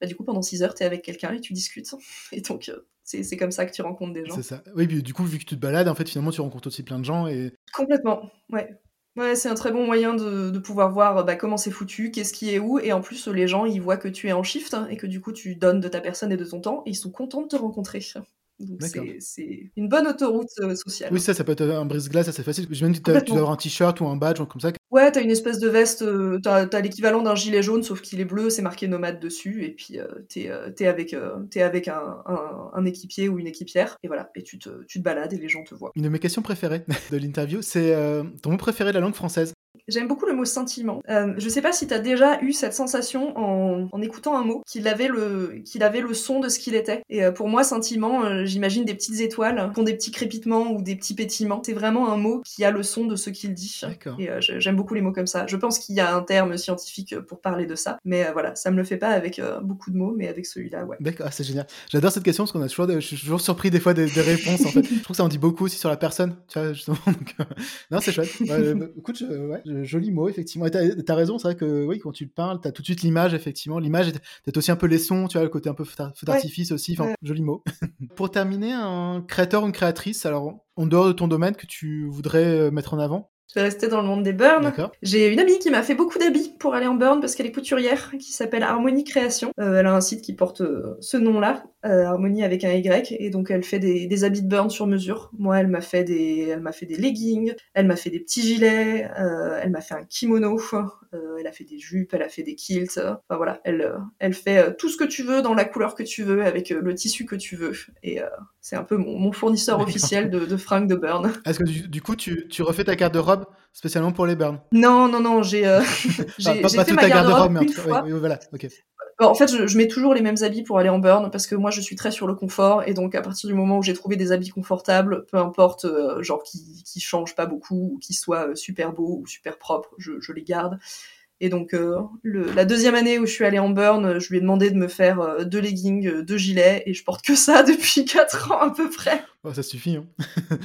Bah, du coup pendant 6 heures t'es avec quelqu'un et tu discutes et donc c'est c'est comme ça que tu rencontres des gens. C'est ça. Oui, puis du coup, vu que tu te balades, en fait, finalement, tu rencontres aussi plein de gens et Complètement, ouais. Ouais, c'est un très bon moyen de, de pouvoir voir bah, comment c'est foutu, qu'est-ce qui est où, et en plus les gens ils voient que tu es en shift et que du coup tu donnes de ta personne et de ton temps et ils sont contents de te rencontrer. Donc c'est- une bonne autoroute euh, sociale. oui, ça, ça peut être un brise-glace assez facile. J'imagine que tu dois avoir un t-shirt ou un badge ou comme ça. Ouais, t'as une espèce de veste, euh, t'as l'équivalent d'un gilet jaune sauf qu'il est bleu, c'est marqué nomade dessus, et puis euh, t'es euh, avec, euh, t'es avec un, un- un équipier ou une équipière, et voilà, et tu te, tu te balades et les gens te voient. Une de mes questions préférées de l'interview, c'est euh, ton mot préféré de la langue française. J'aime beaucoup le mot sentiment. Euh, je sais pas si t'as déjà eu cette sensation en, en écoutant un mot qu'il avait le qu'il avait le son de ce qu'il était. Et euh, pour moi, sentiment, euh, j'imagine des petites étoiles qui ont des petits crépitements ou des petits pétillements. C'est vraiment un mot qui a le son de ce qu'il dit. D'accord. Et euh, j'aime beaucoup les mots comme ça. Je pense qu'il y a un terme scientifique pour parler de ça, mais voilà, ça me le fait pas avec beaucoup de mots, mais avec celui-là, ouais. D'accord, ah, c'est génial. J'adore cette question parce qu'on a toujours, je suis toujours surpris des fois des, des réponses. En fait, je trouve que ça en dit beaucoup aussi sur la personne. Tu vois, justement. donc, non, c'est chouette. Ouais, écoute, je- ouais, je- joli mot effectivement. Et t'as as raison, c'est vrai que oui, quand tu le parles, t'as tout de suite l'image effectivement. L'image, peut-être aussi un peu les sons, tu vois, le côté un peu feu d'ar- feu d'artifice aussi. Enfin, Ouais. joli mot. Pour terminer, un créateur ou une créatrice, alors en dehors de ton domaine que tu voudrais euh, mettre en avant? Je vais rester dans le monde des burns. J'ai une amie qui m'a fait beaucoup d'habits pour aller en burn parce qu'elle est couturière, qui s'appelle Harmonie Création. Euh, elle a un site qui porte euh, ce nom-là, euh, Harmonie avec un Y, et donc elle fait des, des habits de burn sur mesure. Moi, elle m'a fait des, elle m'a fait des leggings, elle m'a fait des petits gilets, euh, elle m'a fait un kimono, elle a fait des jupes, elle a fait des kilts. Enfin voilà, elle, elle fait tout ce que tu veux dans la couleur que tu veux avec le tissu que tu veux. Et c'est un peu mon, mon fournisseur officiel de, de fringues de burn. Est-ce que du, du coup, tu, tu refais ta garde-robe spécialement pour les burns Non, non, non, j'ai euh, Enfin, pas, pas fait ma garde-robe, mais en une tout cas, fois. oui, oui, voilà, ok. Bon, en fait, je, je mets toujours les mêmes habits pour aller en burn parce que moi, je suis très sur le confort et donc à partir du moment où j'ai trouvé des habits confortables, peu importe, euh, genre qui qui changent pas beaucoup ou qui soient euh, super beaux ou super propres, je, je les garde. Et donc euh, le, la deuxième année où je suis allée en burn, je lui ai demandé de me faire deux leggings, deux gilets et je porte que ça depuis quatre ans à peu près. Bon, ça suffit. Hein.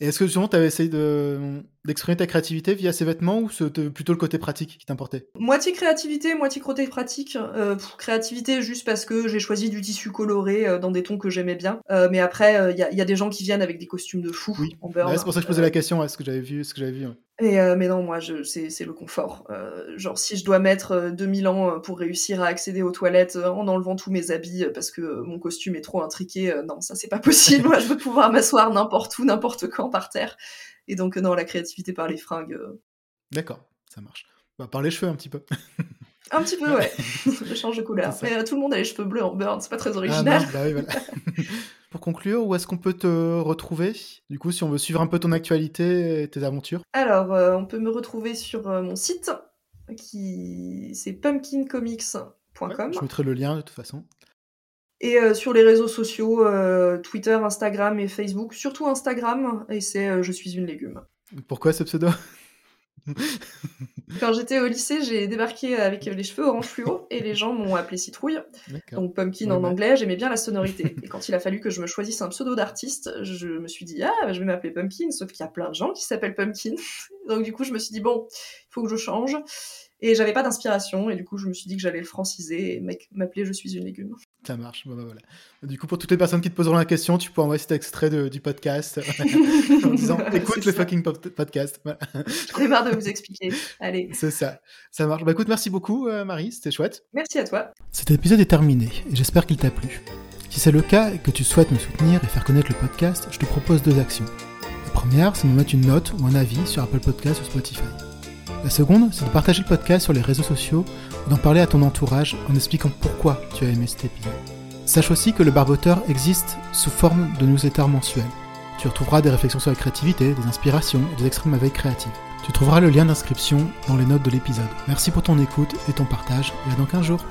Et est-ce que justement, tu avais essayé de- d'exprimer ta créativité via ces vêtements ou c'était plutôt le côté pratique qui t'importait? Moitié créativité, moitié côté pratique. Euh, créativité juste parce que j'ai choisi du tissu coloré euh, dans des tons que j'aimais bien. Euh, mais après, il y, a, y a des gens qui viennent avec des costumes de fou Oui. en burn. Ouais, c'est pour ça que je posais la question, est-ce que j'avais vu, ce que j'avais vu. ouais. Et euh, mais non, moi, c'est, c'est le confort. Euh, genre, si je dois mettre euh, 2000 ans pour réussir à accéder aux toilettes en enlevant tous mes habits parce que mon costume est trop intriqué, non, ça c'est pas possible. moi, je veux pouvoir m'asseoir n'importe où, n'importe quand par terre. Et donc, euh, non, la créativité par les fringues, euh, D'accord, ça marche. Bah, par les cheveux un petit peu. un petit peu, ouais. je change de couleur. Mais euh, tout le monde a les cheveux bleus en burn, c'est pas très Ah, original. non, bah oui, voilà. Pour conclure, où est-ce qu'on peut te retrouver Du coup, si on veut suivre un peu ton actualité et tes aventures? Alors, euh, on peut me retrouver sur euh, mon site, qui c'est pumpkincomics.com. Ouais, je mettrai le lien de toute façon. Et euh, sur les réseaux sociaux, euh, Twitter, Instagram et Facebook, surtout Instagram, et c'est euh, Je suis une légume. Pourquoi ce pseudo? Quand j'étais au lycée, j'ai débarqué avec les cheveux orange fluo et les gens m'ont appelé citrouille. Donc pumpkin Ouais, en ouais. anglais, j'aimais bien la sonorité. Et quand il a fallu que je me choisisse un pseudo d'artiste, je me suis dit ah je vais m'appeler Pumpkin, sauf qu'il y a plein de gens qui s'appellent Pumpkin. Donc du coup je me suis dit bon, il faut que je change. Et j'avais pas d'inspiration et du coup je me suis dit que j'allais le franciser et m'appeler Je suis une légume. Ça marche. Bah, bah, voilà. Du coup, pour toutes les personnes qui te poseront la question, tu peux envoyer cet extrait de- du podcast en disant écoute le ça. fucking pod- podcast. Voilà. J'en ai marre de vous expliquer. Allez, C'est ça. Ça marche. Bah écoute, merci beaucoup, euh, Marie. C'était chouette. merci à toi. Cet épisode est terminé et j'espère qu'il t'a plu. Si c'est le cas et que tu souhaites me soutenir et faire connaître le podcast, je te propose deux actions. La première, c'est de me mettre une note ou un avis sur Apple Podcast ou Spotify. La seconde, c'est de partager le podcast sur les réseaux sociaux d'en parler à ton entourage en expliquant pourquoi tu as aimé cet épisode. Sache aussi que le barboteur existe sous forme de newsletter mensuel. Tu retrouveras des réflexions sur la créativité, des inspirations et des ma veille créative. Tu trouveras le lien d'inscription dans les notes de l'épisode. Merci pour ton écoute et ton partage et à dans 15 jours.